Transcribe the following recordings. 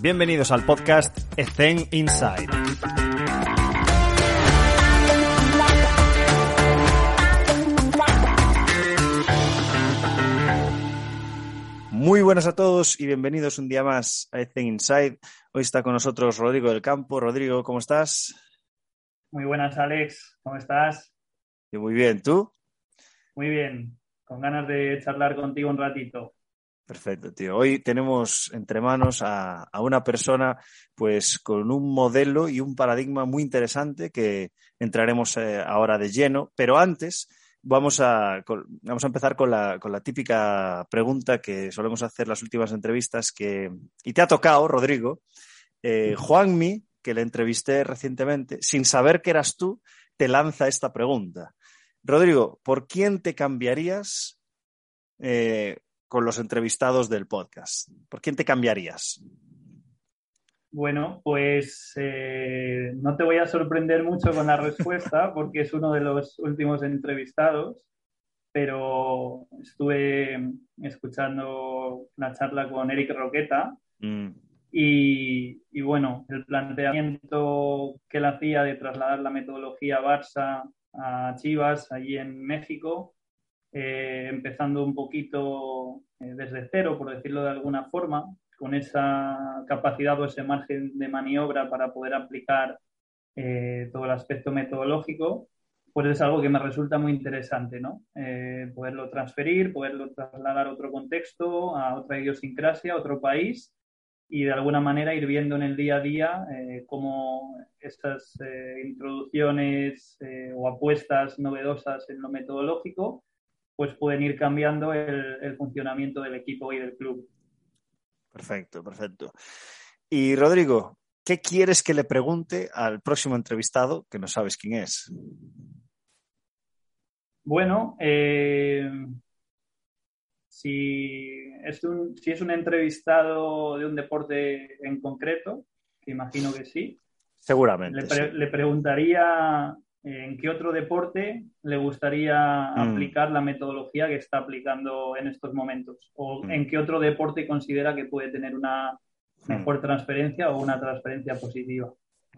Bienvenidos al podcast Ethen Inside. Muy buenas a todos y bienvenidos un día más a Ethen Inside. Hoy está con nosotros Rodrigo del Campo. Rodrigo, ¿cómo estás? Muy buenas, Alex. ¿Cómo estás? Yo muy bien, ¿tú? Muy bien, con ganas de charlar contigo un ratito. Perfecto, tío. Hoy tenemos entre manos a, a, una persona pues con un modelo y un paradigma muy interesante que entraremos eh, ahora de lleno, pero antes vamos a, con, vamos a empezar con la, con la, típica pregunta que solemos hacer las últimas entrevistas que, y te ha tocado, Rodrigo, eh, Juanmi, que le entrevisté recientemente, sin saber que eras tú, te lanza esta pregunta. Rodrigo, ¿por quién te cambiarías eh, con los entrevistados del podcast? ¿Por quién te cambiarías? Bueno, pues eh, no te voy a sorprender mucho con la respuesta porque es uno de los últimos entrevistados, pero estuve escuchando una charla con Eric Roqueta mm. y, y, bueno, el planteamiento que él hacía de trasladar la metodología Barça a Chivas allí en México, eh, empezando un poquito eh, desde cero, por decirlo de alguna forma, con esa capacidad o ese margen de maniobra para poder aplicar eh, todo el aspecto metodológico, pues es algo que me resulta muy interesante, ¿no? Eh, poderlo transferir, poderlo trasladar a otro contexto, a otra idiosincrasia, a otro país y de alguna manera ir viendo en el día a día eh, cómo estas eh, introducciones eh, o apuestas novedosas en lo metodológico pues pueden ir cambiando el, el, funcionamiento del equipo y del club. Perfecto, perfecto. Y Rodrigo, ¿qué quieres que le pregunte al próximo entrevistado que no sabes quién es? Bueno, eh, si es, un, si es un entrevistado de un deporte en concreto, que imagino que sí. Seguramente. Le, pre sí. le preguntaría en qué otro deporte le gustaría mm. aplicar la metodología que está aplicando en estos momentos o mm. en qué otro deporte considera que puede tener una mejor mm. transferencia o una transferencia positiva.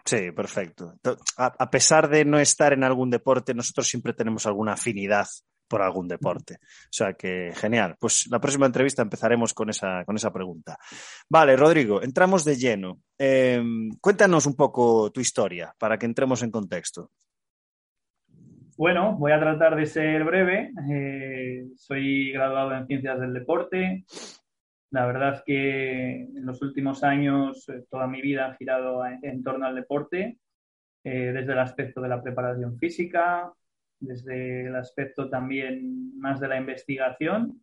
Sí, perfecto. A, pesar de no estar en algún deporte, nosotros siempre tenemos alguna afinidad por algún deporte. O sea que genial. Pues la próxima entrevista empezaremos con esa, con esa pregunta. Vale, Rodrigo, entramos de lleno. Eh, cuéntanos un poco tu historia para que entremos en contexto. Bueno, voy a tratar de ser breve. Eh, soy graduado en Ciencias del Deporte. La verdad es que en los últimos años eh, toda mi vida ha girado en, torno al deporte, eh, desde el aspecto de la preparación física, desde el aspecto también más de la investigación,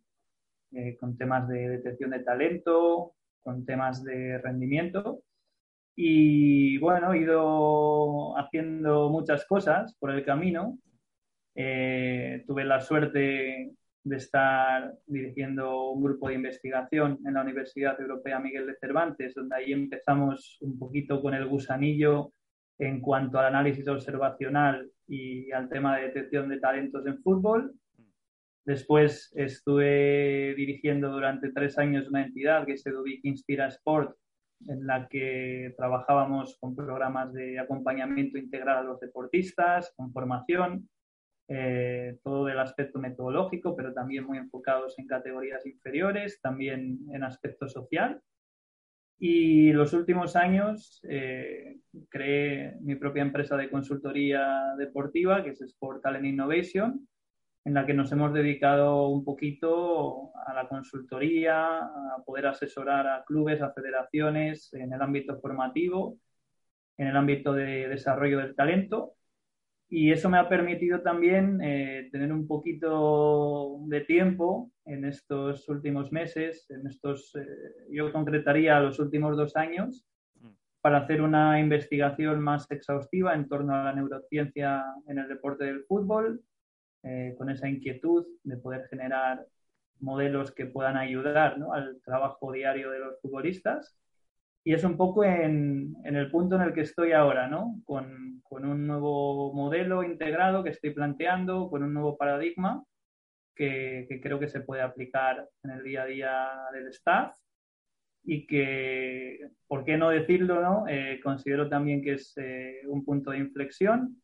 con temas de detección de talento, con temas de rendimiento. Y bueno, he ido haciendo muchas cosas por el camino. Eh, tuve la suerte de estar dirigiendo un grupo de investigación en la Universidad Europea Miguel de Cervantes, donde ahí empezamos un poquito con el gusanillo en cuanto al análisis observacional y al tema de detección de talentos en fútbol. Después estuve dirigiendo durante tres años una entidad que se Edubic Inspira Sport, en la que trabajábamos con programas de acompañamiento integral a los deportistas, con formación, eh, todo el aspecto metodológico, pero también muy enfocados en categorías inferiores, también en aspecto social. Y los últimos años eh, creé mi propia empresa de consultoría deportiva, que es Sport Talent Innovation, en la que nos hemos dedicado un poquito a la consultoría, a poder asesorar a clubes, a federaciones en el ámbito formativo, en el ámbito de desarrollo del talento y eso me ha permitido también eh, tener un poquito de tiempo en estos últimos meses, en estos, eh, yo concretaría los últimos dos años, para hacer una investigación más exhaustiva en torno a la neurociencia en el deporte del fútbol, eh, con esa inquietud de poder generar modelos que puedan ayudar ¿no? al trabajo diario de los futbolistas y es un poco en, en, el punto en el que estoy ahora, ¿no? Con, con, un nuevo modelo integrado que estoy planteando, con un nuevo paradigma que, que, creo que se puede aplicar en el día a día del staff y que, ¿por qué no decirlo, no? Eh, considero también que es eh, un punto de inflexión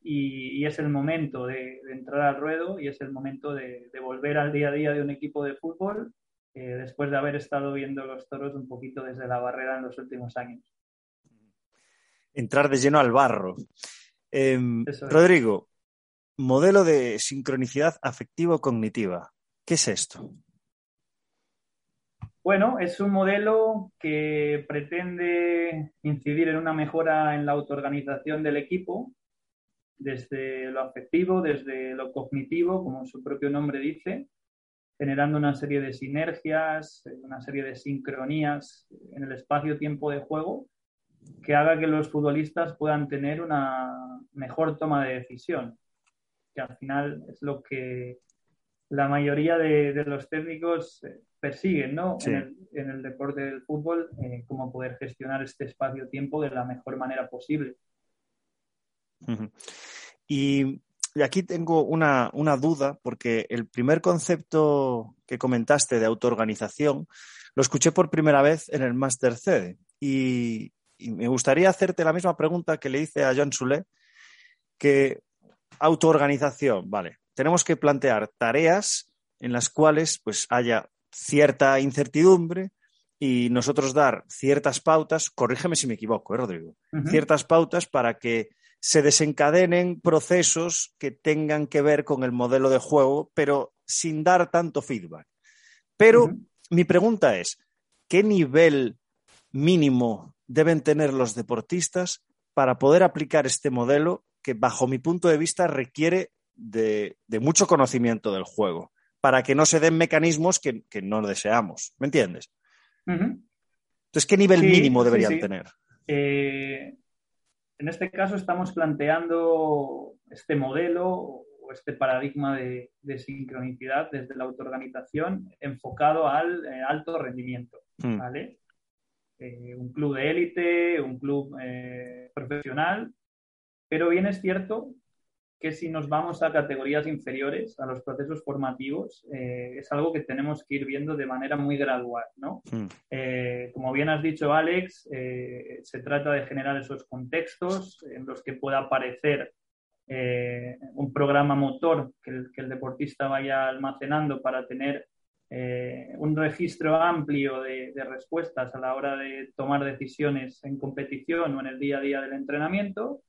y, es el momento de, entrar al ruedo y es el momento de, volver al día a día de un equipo de fútbol eh, después de haber estado viendo los toros un poquito desde la barrera en los últimos años. Entrar de lleno al barro. Em, Rodrigo, modelo de sincronicidad afectivo-cognitiva. ¿Qué es esto? Bueno, es un modelo que pretende incidir en una mejora en la autoorganización del equipo, desde lo afectivo, desde lo cognitivo, como su propio nombre dice, generando una serie de sinergias, una serie de sincronías en el espacio-tiempo de juego que haga que los futbolistas puedan tener una mejor toma de decisión, que al final es lo que la mayoría de, los técnicos eh, persiguen ¿no? En, el, deporte del fútbol, eh, cómo poder gestionar este espacio-tiempo de la mejor manera posible. Y, aquí tengo una, duda, porque el primer concepto que comentaste de autoorganización lo escuché por primera vez en el Master CD. Y, y me gustaría hacerte la misma pregunta que le hice a John Sule, que autoorganización, vale, tenemos que plantear tareas en las cuales pues haya cierta incertidumbre y nosotros dar ciertas pautas, corrígeme si me equivoco, ¿eh, Rodrigo, ciertas pautas para que se desencadenen procesos que tengan que ver con el modelo de juego, pero sin dar tanto feedback. Pero mi pregunta es, ¿qué nivel mínimo deben tener los deportistas para poder aplicar este modelo que, bajo mi punto de vista, requiere de mucho conocimiento del juego? para que no se den mecanismos que, no deseamos. ¿Me entiendes? Entonces, ¿qué nivel mínimo deberían tener? Eh, en este caso estamos planteando este modelo o este paradigma de, sincronicidad desde la autoorganización enfocado al eh, alto rendimiento. Hmm. ¿vale? Eh, un club de élite, un club profesional, pero bien es cierto que si nos vamos a categorías inferiores, a los procesos formativos, eh, es algo que tenemos que ir viendo de manera muy gradual, ¿no? Hmm. Eh, como bien has dicho, Alex, eh, se trata de generar esos contextos en los que pueda aparecer un programa motor que el, deportista vaya almacenando para tener un registro amplio de, de respuestas a la hora de tomar decisiones en competición o en el día a día del entrenamiento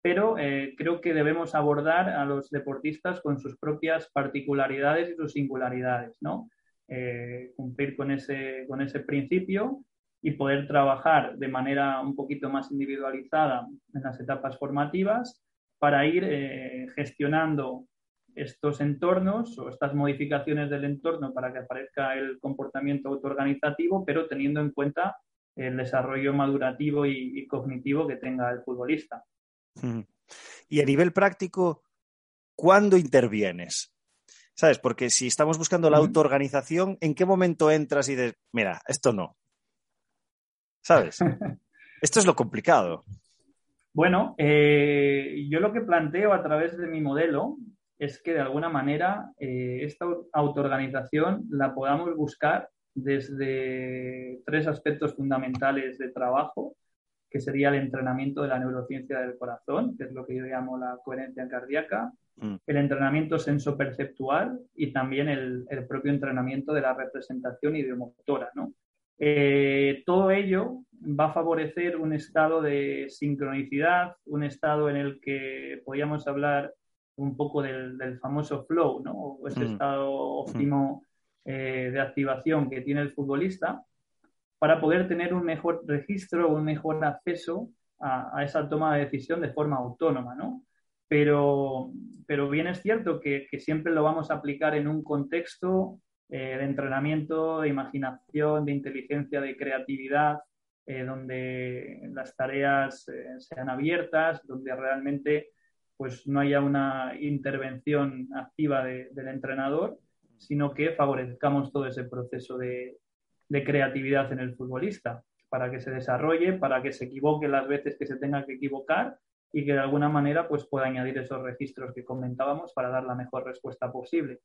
pero eh, creo que debemos abordar a los deportistas con sus propias particularidades y sus singularidades, ¿no? Eh, cumplir con ese, con ese principio y poder trabajar de manera un poquito más individualizada en las etapas formativas para ir eh, gestionando estos entornos o estas modificaciones del entorno para que aparezca el comportamiento autoorganizativo, pero teniendo en cuenta el desarrollo madurativo y cognitivo que tenga el futbolista. Y a nivel práctico, ¿cuándo intervienes? ¿Sabes? Porque si estamos buscando la autoorganización, ¿en qué momento entras y dices, mira, esto no? ¿Sabes? esto es lo complicado. Bueno, eh, yo lo que planteo a través de mi modelo es que de alguna manera eh, esta autoorganización la podamos buscar desde tres aspectos fundamentales de trabajo que sería el entrenamiento de la neurociencia del corazón, que es lo que yo llamo la coherencia cardíaca, mm. el entrenamiento sensoperceptual y también el, propio entrenamiento de la representación ideomotora. ¿no? Eh, todo ello va a favorecer un estado de sincronicidad, un estado en el que podríamos hablar un poco del, famoso flow, ¿no? o ese mm. estado óptimo eh, de activación que tiene el futbolista, para poder tener un mejor registro, un mejor acceso a, esa toma de decisión de forma autónoma, ¿no? Pero, pero bien es cierto que, siempre lo vamos a aplicar en un contexto eh, de entrenamiento, de imaginación, de inteligencia, de creatividad, eh, donde las tareas eh, sean abiertas, donde realmente pues, no haya una intervención activa del entrenador, sino que favorezcamos todo ese proceso de, de creatividad en el futbolista, para que se desarrolle, para que se equivoque las veces que se tenga que equivocar y que de alguna manera pues, pueda añadir esos registros que comentábamos para dar la mejor respuesta posible.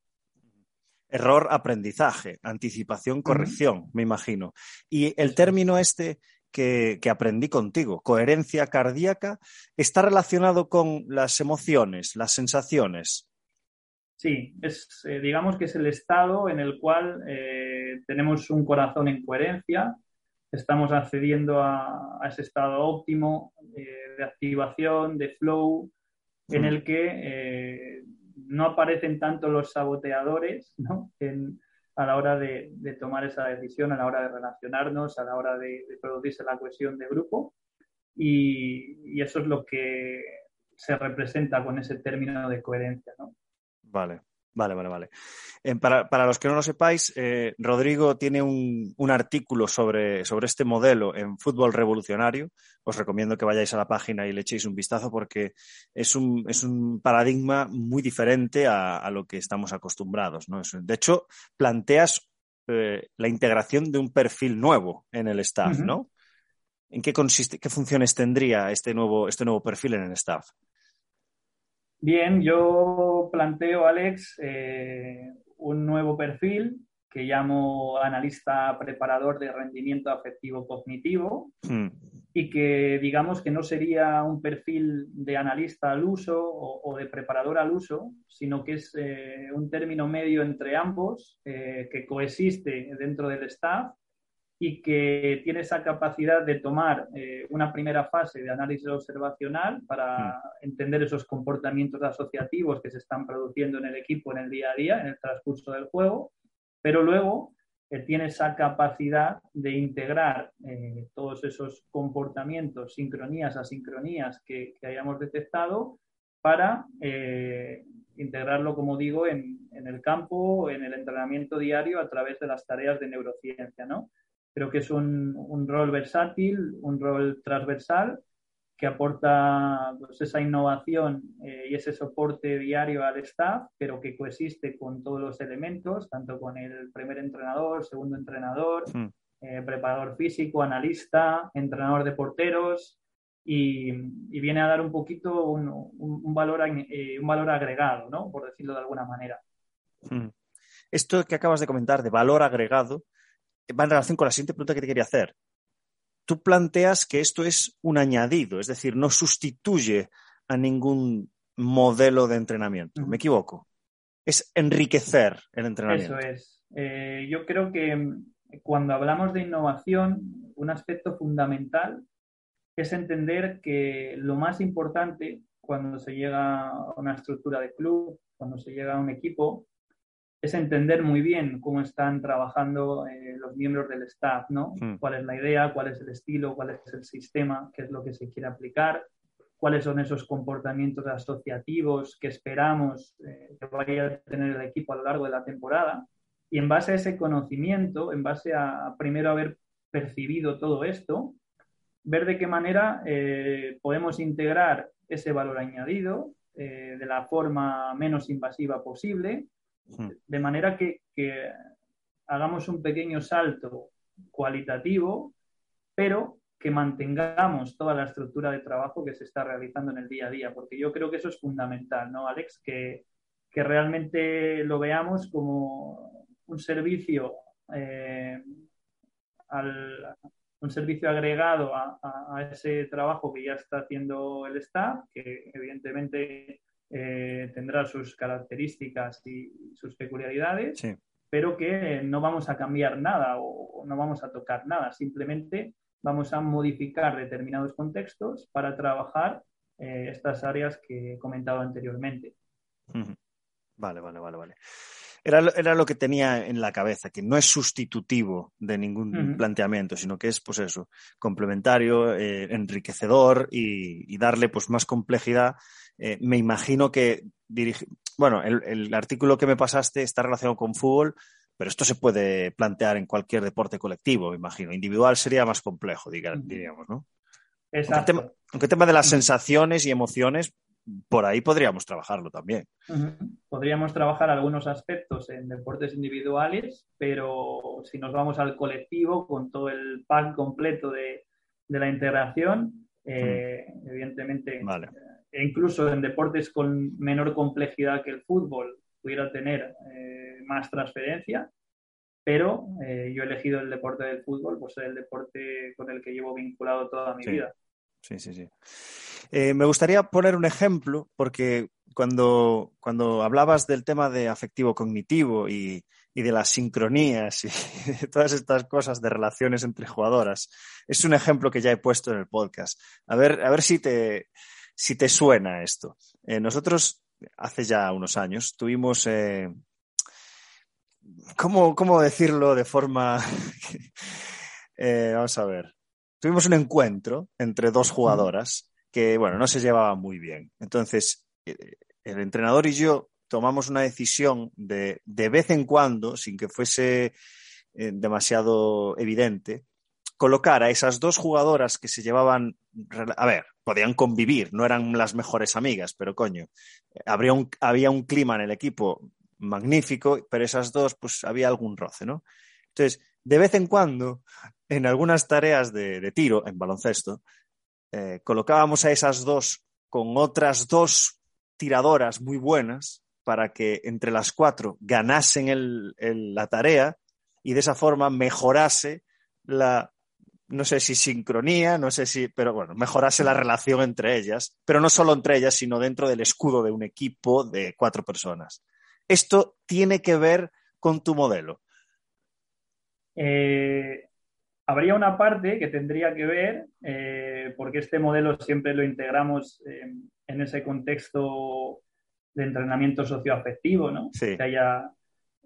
Error, aprendizaje, anticipación, corrección, me imagino. Y el término este que, aprendí contigo. Coherencia cardíaca. ¿Está relacionado con las emociones, las sensaciones? Sí, es, eh, digamos que es el estado en el cual eh, tenemos un corazón en coherencia, estamos accediendo a, ese estado óptimo eh, de activación, de flow, en mm. el que no aparecen tanto los saboteadores ¿no? a la hora de, tomar esa decisión, a la hora de relacionarnos, a la hora de, producirse la cohesión de grupo. Y, eso es lo que se representa con ese término de coherencia. ¿no? Vale. Vale, vale, vale. Eh, para, los que no lo sepáis, eh, Rodrigo tiene un, artículo sobre, sobre, este modelo en Fútbol Revolucionario. Os recomiendo que vayáis a la página y le echéis un vistazo porque es un, es un paradigma muy diferente a, lo que estamos acostumbrados. ¿no? De hecho, planteas eh, la integración de un perfil nuevo en el staff, ¿no? ¿En qué consiste, qué funciones tendría este nuevo, este nuevo perfil en el staff? Bien, yo planteo, Alex, eh, un nuevo perfil que llamo analista preparador de rendimiento afectivo cognitivo hmm. y que digamos que no sería un perfil de analista al uso o, de preparador al uso, sino que es eh, un término medio entre ambos eh, que coexiste dentro del staff y que tiene esa capacidad de tomar eh, una primera fase de análisis observacional para hmm. entender esos comportamientos asociativos que se están produciendo en el equipo en el día a día, en el transcurso del juego, pero luego eh, tiene esa capacidad de integrar eh, todos esos comportamientos, sincronías, asincronías que, que hayamos detectado para integrarlo, como digo, en, en el campo, en el entrenamiento diario a través de las tareas de neurociencia, ¿no? Creo que es un, rol versátil, un rol transversal que aporta pues, esa innovación eh, y ese soporte diario al staff, pero que coexiste con todos los elementos, tanto con el primer entrenador, segundo entrenador, eh, preparador físico, analista, entrenador de porteros, y, viene a dar un poquito un, valor, eh, un valor agregado, ¿no? por decirlo de alguna manera. Hmm. Esto que acabas de comentar de valor agregado va en relación con la siguiente pregunta que te quería hacer. Tú planteas que esto es un añadido, es decir, no sustituye a ningún modelo de entrenamiento. ¿Me equivoco? Es enriquecer el entrenamiento. Eso es. Eh, yo creo que mm, cuando hablamos de innovación, un aspecto fundamental es entender que lo más importante cuando se llega a una estructura de club, cuando se llega a un equipo, es entender muy bien cómo están trabajando eh, los miembros del staff, ¿no? Hmm. ¿Cuál es la idea, cuál es el estilo, cuál es el sistema, qué es lo que se quiere aplicar, cuáles son esos comportamientos asociativos que esperamos eh, que vaya a tener el equipo a lo largo de la temporada. Y en base a ese conocimiento, en base a primero haber percibido todo esto, ver de qué manera eh, podemos integrar ese valor añadido de la forma menos invasiva posible. De manera que, hagamos un pequeño salto cualitativo, pero que mantengamos toda la estructura de trabajo que se está realizando en el día a día, porque yo creo que eso es fundamental, ¿no, Alex? Que, realmente lo veamos como un servicio, eh, un servicio agregado a, ese trabajo que ya está haciendo el staff, que evidentemente eh, tendrá sus características y sus peculiaridades, pero que no vamos a cambiar nada o no vamos a tocar nada, simplemente vamos a modificar determinados contextos para trabajar eh, estas áreas que he comentado anteriormente. Vale, vale, vale, vale. Era, era, lo que tenía en la cabeza, que no es sustitutivo de ningún planteamiento, sino que es, pues eso, complementario, eh, enriquecedor y, y, darle pues más complejidad eh, me imagino que bueno, el, artículo que me pasaste está relacionado con fútbol, pero esto se puede plantear en cualquier deporte colectivo, me imagino. Individual sería más complejo, diríamos, ¿no? Exacto. Aunque el, tema, de las sensaciones y emociones, por ahí podríamos trabajarlo también. Podríamos trabajar algunos aspectos en deportes individuales, pero si nos vamos al colectivo con todo el pack completo de, la integración, eh, evidentemente vale. Eh, e incluso en deportes con menor complejidad que el fútbol pudiera tener eh, más transferencia, pero yo he elegido el deporte del fútbol, pues es el deporte con el que llevo vinculado toda mi vida. Sí, sí, sí. me gustaría poner un ejemplo, porque cuando, cuando hablabas del tema de afectivo cognitivo y, y de las sincronías y de todas estas cosas de relaciones entre jugadoras. Es un ejemplo que ya he puesto en el podcast. A ver, a ver si te, si te suena esto. Eh, nosotros, hace ya unos años, tuvimos, eh, ¿cómo, ¿cómo, decirlo de forma... eh, vamos a ver. Tuvimos un encuentro entre dos jugadoras que, bueno, no se llevaban muy bien. Entonces, eh, el entrenador y yo tomamos una decisión de, de vez en cuando, sin que fuese eh, demasiado evidente, colocar a esas dos jugadoras que se llevaban, a ver, podían convivir, no eran las mejores amigas, pero coño, habría un, había un clima en el equipo magnífico, pero esas dos, pues había algún roce, ¿no? Entonces, de vez en cuando, en algunas tareas de, tiro, en baloncesto, eh, colocábamos a esas dos con otras dos tiradoras muy buenas para que entre las cuatro ganasen la tarea y de esa forma mejorase la, no sé si sincronía, no sé si, pero bueno, mejorase la relación entre ellas, pero no solo entre ellas, sino dentro del escudo de un equipo de cuatro personas. ¿Esto tiene que ver con tu modelo? Eh, habría una parte que tendría que ver, eh, porque este modelo siempre lo integramos en ese contexto de entrenamiento socioafectivo, ¿no? Que haya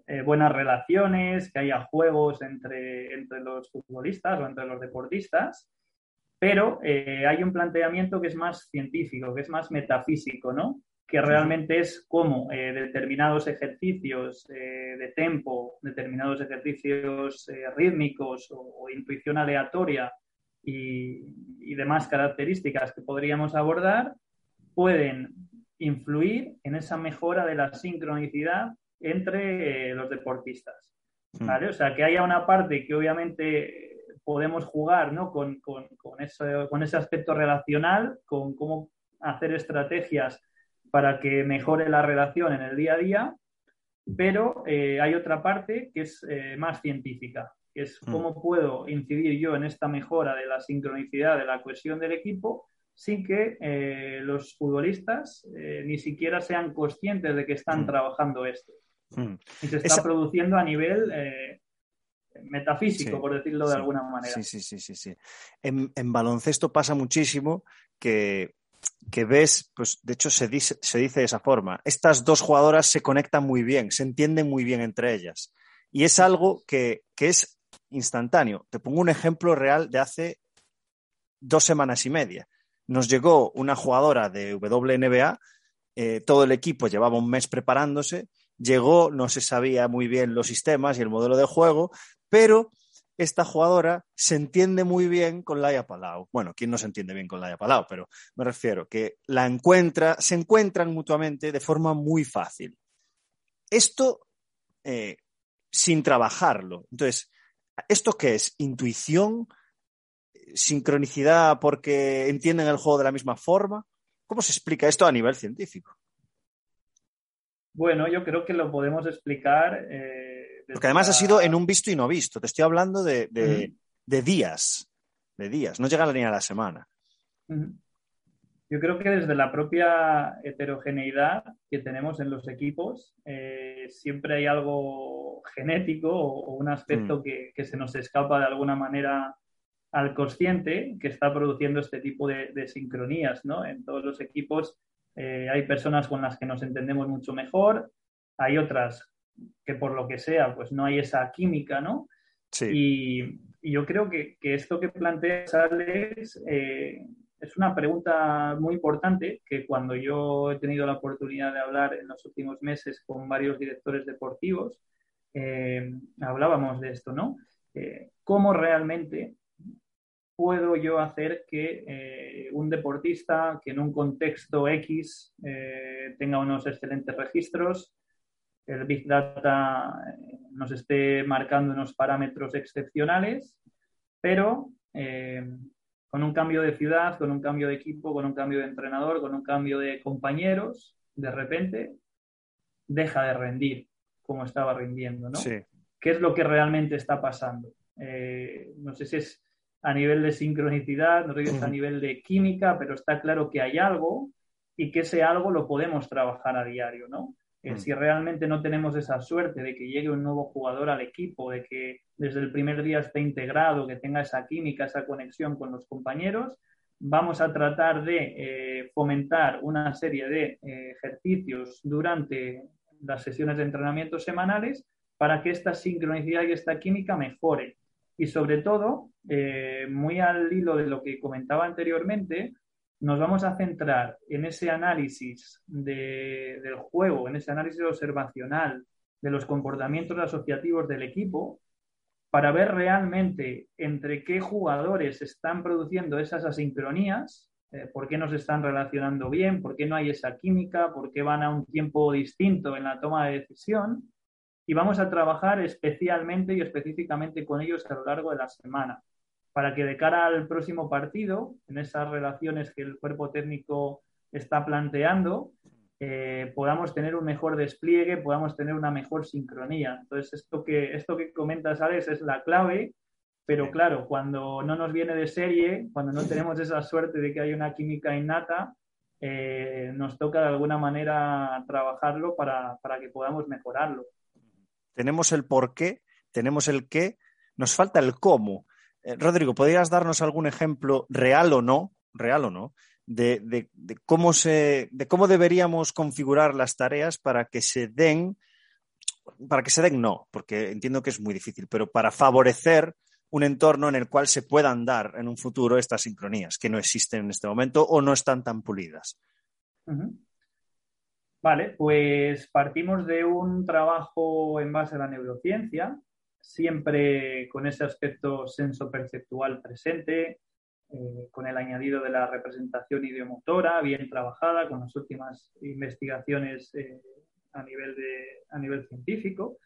eh, buenas relaciones, que haya juegos entre, entre los futbolistas o entre los deportistas, pero eh, hay un planteamiento que es más científico, que es más metafísico, ¿no? Que realmente es cómo eh, determinados ejercicios de tempo, determinados ejercicios rítmicos o, intuición aleatoria y demás características que podríamos abordar pueden influir en esa mejora de la sincronicidad entre eh, los deportistas. ¿vale? O sea, que haya una parte que obviamente podemos jugar ¿no? con, con, con, ese aspecto relacional, con cómo hacer estrategias para que mejore la relación en el día a día, pero eh, hay otra parte que es eh, más científica, que es hmm. cómo puedo incidir yo en esta mejora de la sincronicidad, de la cohesión del equipo, sin que eh, los futbolistas ni siquiera sean conscientes de que están mm. trabajando esto. Mm. Y se está produciendo a nivel metafísico, por decirlo de alguna manera. Sí, sí, sí, sí. sí. En, baloncesto pasa muchísimo que, ves, pues de hecho se dice, se dice de esa forma, estas dos jugadoras se conectan muy bien, se entienden muy bien entre ellas. Y es algo que, que es instantáneo. Te pongo un ejemplo real de hace dos semanas y media nos llegó una jugadora de WNBA, eh, todo el equipo llevaba un mes preparándose, llegó, no se sabía muy bien los sistemas y el modelo de juego, pero esta jugadora se entiende muy bien con Laia Palau. Bueno, ¿quién no se entiende bien con Laia Palau? Pero me refiero que la encuentra, se encuentran mutuamente de forma muy fácil. Esto eh, sin trabajarlo. Entonces, ¿esto qué es? ¿Intuición? sincronicidad porque entienden el juego de la misma forma? ¿Cómo se explica esto a nivel científico? Bueno, yo creo que lo podemos explicar. Eh, porque además ha sido en un visto y no visto. Te estoy hablando de, días, de días, no llega ni a la semana. Yo creo que desde la propia heterogeneidad que tenemos en los equipos, eh, siempre hay algo genético o, un aspecto mm. que, que, se nos escapa de alguna manera al consciente que está produciendo este tipo de, sincronías, ¿no? En todos los equipos eh, hay personas con las que nos entendemos mucho mejor, hay otras que por lo que sea, pues no hay esa química, ¿no? Sí. Y, yo creo que, esto que planteas, Alex, eh, es una pregunta muy importante que cuando yo he tenido la oportunidad de hablar en los últimos meses con varios directores deportivos, eh, hablábamos de esto, ¿no? ¿Cómo realmente puedo yo hacer que eh, un deportista que en un contexto X eh, tenga unos excelentes registros, el Big Data eh, nos esté marcando unos parámetros excepcionales, pero con un cambio de ciudad, con un cambio de equipo, con un cambio de entrenador, con un cambio de compañeros, de repente deja de rendir como estaba rindiendo, ¿no? qué es lo que realmente está pasando. Eh, no sé si es a nivel de sincronicidad, no sé a nivel de química, pero está claro que hay algo y que ese algo lo podemos trabajar a diario, ¿no? Eh, mm. Si realmente no tenemos esa suerte de que llegue un nuevo jugador al equipo, de que desde el primer día esté integrado, que tenga esa química, esa conexión con los compañeros, vamos a tratar de eh, fomentar una serie de eh, ejercicios durante las sesiones de entrenamiento semanales para que esta sincronicidad y esta química mejore. Y sobre todo, muy al hilo de lo que comentaba anteriormente, nos vamos a centrar en ese análisis del juego, en ese análisis observacional de los comportamientos asociativos del equipo, para ver realmente entre qué jugadores están produciendo esas asincronías, eh, por qué no se están relacionando bien, por qué no hay esa química, por qué van a un tiempo distinto en la toma de decisión. Y vamos a trabajar especialmente y específicamente con ellos a lo largo de la semana para que de cara al próximo partido, en esas relaciones que el cuerpo técnico está planteando, eh, podamos tener un mejor despliegue, podamos tener una mejor sincronía. Entonces, esto que, esto que comentas, Alex, es la clave, pero claro, cuando no nos viene de serie, cuando no tenemos esa suerte de que hay una química innata, eh, nos toca de alguna manera trabajarlo para, para que podamos mejorarlo. Tenemos el por qué, tenemos el qué, nos falta el cómo. Eh, Rodrigo, ¿podrías darnos algún ejemplo real o no, real o no, de, cómo se, de cómo deberíamos configurar las tareas para que se den, para que se den no, porque entiendo que es muy difícil, pero para favorecer un entorno en el cual se puedan dar en un futuro estas sincronías que no existen en este momento o no están tan pulidas. Vale, pues partimos de un trabajo en base a la neurociencia siempre con ese aspecto senso-perceptual presente, eh, con el añadido de la representación idiomotora bien trabajada, con las últimas investigaciones eh, a, nivel de, a nivel científico.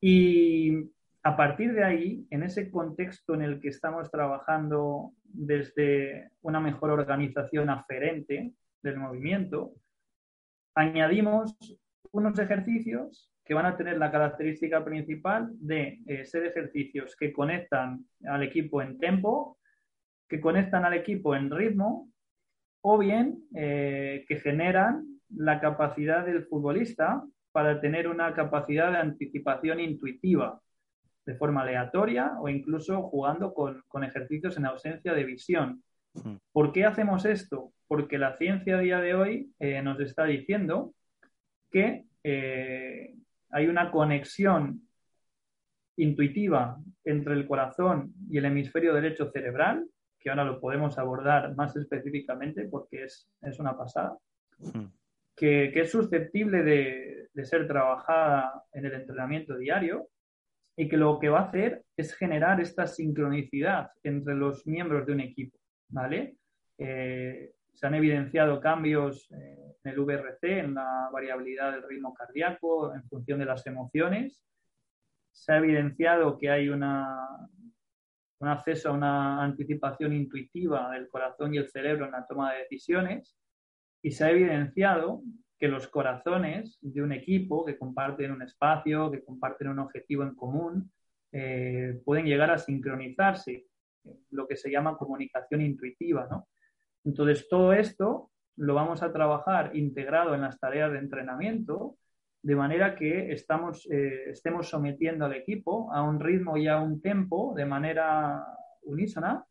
Y a partir de ahí, en ese contexto en el que estamos trabajando desde una mejor organización aferente del movimiento, añadimos unos ejercicios que van a tener la característica principal de eh, ser ejercicios que conectan al equipo en tempo, que conectan al equipo en ritmo, o bien eh, que generan la capacidad del futbolista para tener una capacidad de anticipación intuitiva de forma aleatoria o incluso jugando con, ejercicios en ausencia de visión. Hmm. ¿Por qué hacemos esto? Porque la ciencia a día de hoy eh, nos está diciendo que hay una conexión intuitiva entre el corazón y el hemisferio derecho cerebral, que ahora lo podemos abordar más específicamente porque es, una pasada, hmm. que, es susceptible de, de, ser trabajada en el entrenamiento diario y que lo que va a hacer es generar esta sincronicidad entre los miembros de un equipo, ¿vale? Eh, se han evidenciado cambios eh, en el VRC, en la variabilidad del ritmo cardíaco, en función de las emociones. Se ha evidenciado que hay una, un acceso a una anticipación intuitiva del corazón y el cerebro en la toma de decisiones. Y se ha evidenciado que los corazones de un equipo que comparten un espacio, que comparten un objetivo en común, eh, pueden llegar a sincronizarse, lo que se llama comunicación intuitiva, ¿no? Entonces, todo esto lo vamos a trabajar integrado en las tareas de entrenamiento, de manera que estamos, eh, estemos sometiendo al equipo a un ritmo y a un tempo de manera unísona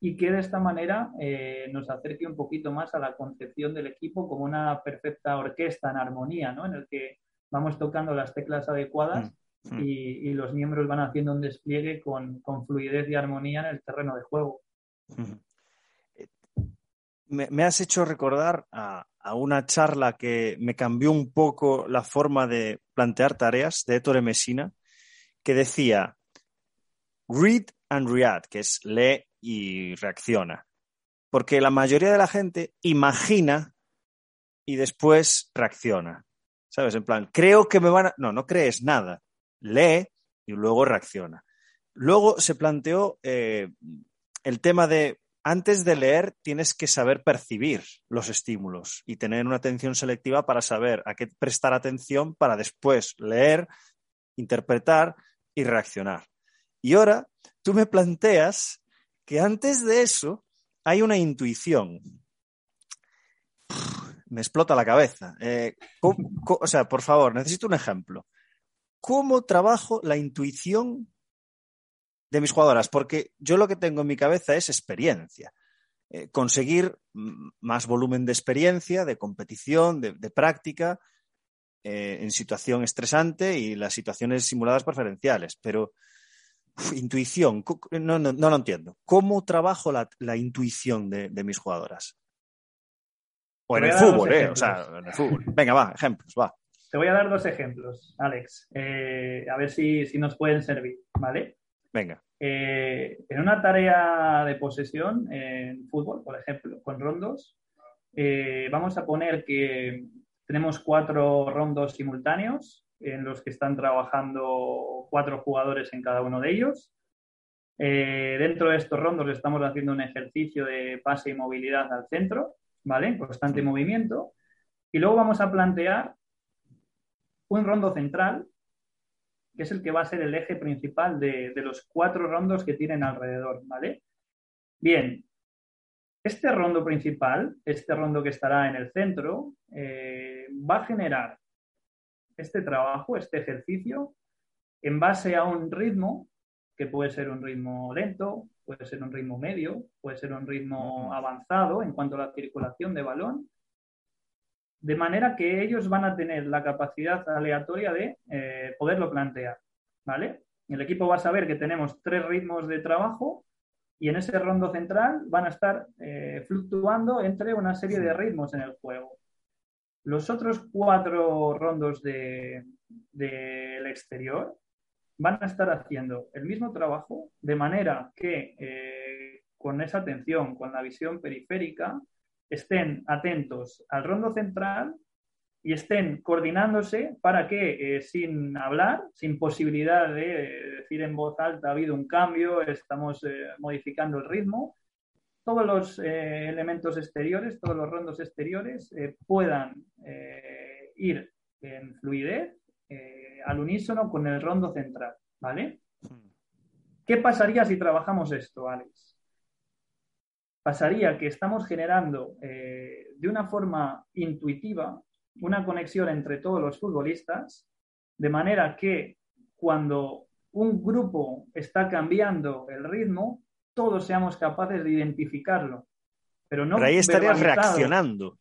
y que de esta manera eh, nos acerque un poquito más a la concepción del equipo como una perfecta orquesta en armonía, ¿no? en el que vamos tocando las teclas adecuadas mm, mm. y, los miembros van haciendo un despliegue con, con, fluidez y armonía en el terreno de juego me, has hecho recordar a, una charla que me cambió un poco la forma de plantear tareas de Ettore Messina, que decía read and react, que es lee y reacciona. Porque la mayoría de la gente imagina y después reacciona. ¿Sabes? En plan, creo que me van a... No, no crees nada. Lee y luego reacciona. Luego se planteó eh, el tema de antes de leer tienes que saber percibir los estímulos y tener una atención selectiva para saber a qué prestar atención para después leer, interpretar y reaccionar. Y ahora tú me planteas que antes de eso hay una intuición. Me explota la cabeza. Eh, o sea, por favor, necesito un ejemplo. ¿Cómo trabajo la intuición de mis jugadoras? Porque yo lo que tengo en mi cabeza es experiencia. Eh, conseguir más volumen de experiencia, de competición, de, práctica eh, en situación estresante y las situaciones simuladas preferenciales. Pero intuición, no, no, lo entiendo. ¿Cómo trabajo la, intuición de, mis jugadoras? O en el fútbol, ¿eh? O sea, en el fútbol. Venga, va, ejemplos, va. Te voy a dar dos ejemplos, Alex, eh, a ver si, si, nos pueden servir, ¿vale? Venga. Eh, en una tarea de posesión, en fútbol, por ejemplo, con rondos, eh, vamos a poner que tenemos cuatro rondos simultáneos en los que están trabajando cuatro jugadores en cada uno de ellos. Dentro de estos rondos estamos haciendo un ejercicio de pase y movilidad al centro, ¿vale? Constante movimiento. Y luego vamos a plantear un rondo central que es el que va a ser el eje principal de, los cuatro rondos que tienen alrededor, ¿vale? Bien, este rondo principal, este rondo que estará en el centro, eh, va a generar este trabajo, este ejercicio, en base a un ritmo, que puede ser un ritmo lento, puede ser un ritmo medio, puede ser un ritmo avanzado en cuanto a la circulación de balón, de manera que ellos van a tener la capacidad aleatoria de eh, poderlo plantear, ¿vale? El equipo va a saber que tenemos tres ritmos de trabajo y en ese rondo central van a estar eh, fluctuando entre una serie de ritmos en el juego. Los otros cuatro rondos del exterior van a estar haciendo el mismo trabajo de manera que eh, con esa atención, con la visión periférica, estén atentos al rondo central y estén coordinándose para que eh, sin hablar, sin posibilidad de decir en voz alta ha habido un cambio, estamos eh, modificando el ritmo, todos los eh, elementos exteriores, todos los rondos exteriores puedan ir en fluidez al unísono con el rondo central, ¿vale? Hmm. ¿Qué pasaría si trabajamos esto, Alex? Pasaría que estamos generando eh, de una forma intuitiva una conexión entre todos los futbolistas, de manera que cuando un grupo está cambiando el ritmo, todos seamos capaces de identificarlo. Pero, no ahí estarías reaccionando,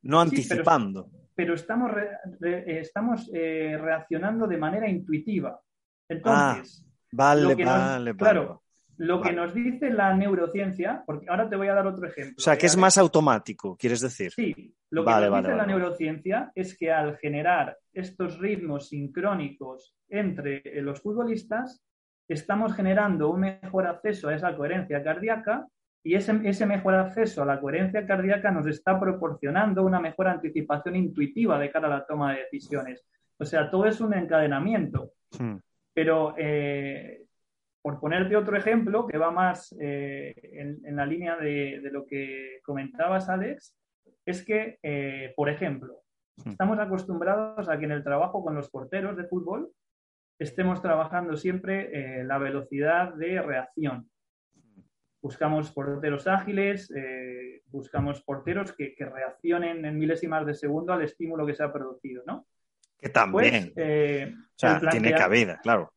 no anticipando. pero, estamos, estamos eh, reaccionando de manera intuitiva. Entonces, ah, vale, vale, Claro, lo que nos dice la neurociencia, porque ahora te voy a dar otro ejemplo. O sea, que es más automático, quieres decir. Sí, lo que nos dice la neurociencia es que al generar estos ritmos sincrónicos entre los futbolistas, estamos generando un mejor acceso a esa coherencia cardíaca y ese, ese mejor acceso a la coherencia cardíaca nos está proporcionando una mejor anticipación intuitiva de cara a la toma de decisiones. O sea, todo es un encadenamiento. Hmm. Pero eh, por ponerte otro ejemplo que va más eh, en, la línea de, lo que comentabas, Alex, es que, eh, por ejemplo, hmm. estamos acostumbrados a que en el trabajo con los porteros de fútbol estemos trabajando siempre eh, la velocidad de reacción. Buscamos porteros ágiles, buscamos porteros que, reaccionen en milésimas de segundo al estímulo que se ha producido, ¿no? Que también. Pues, o sea, tiene cabida, claro.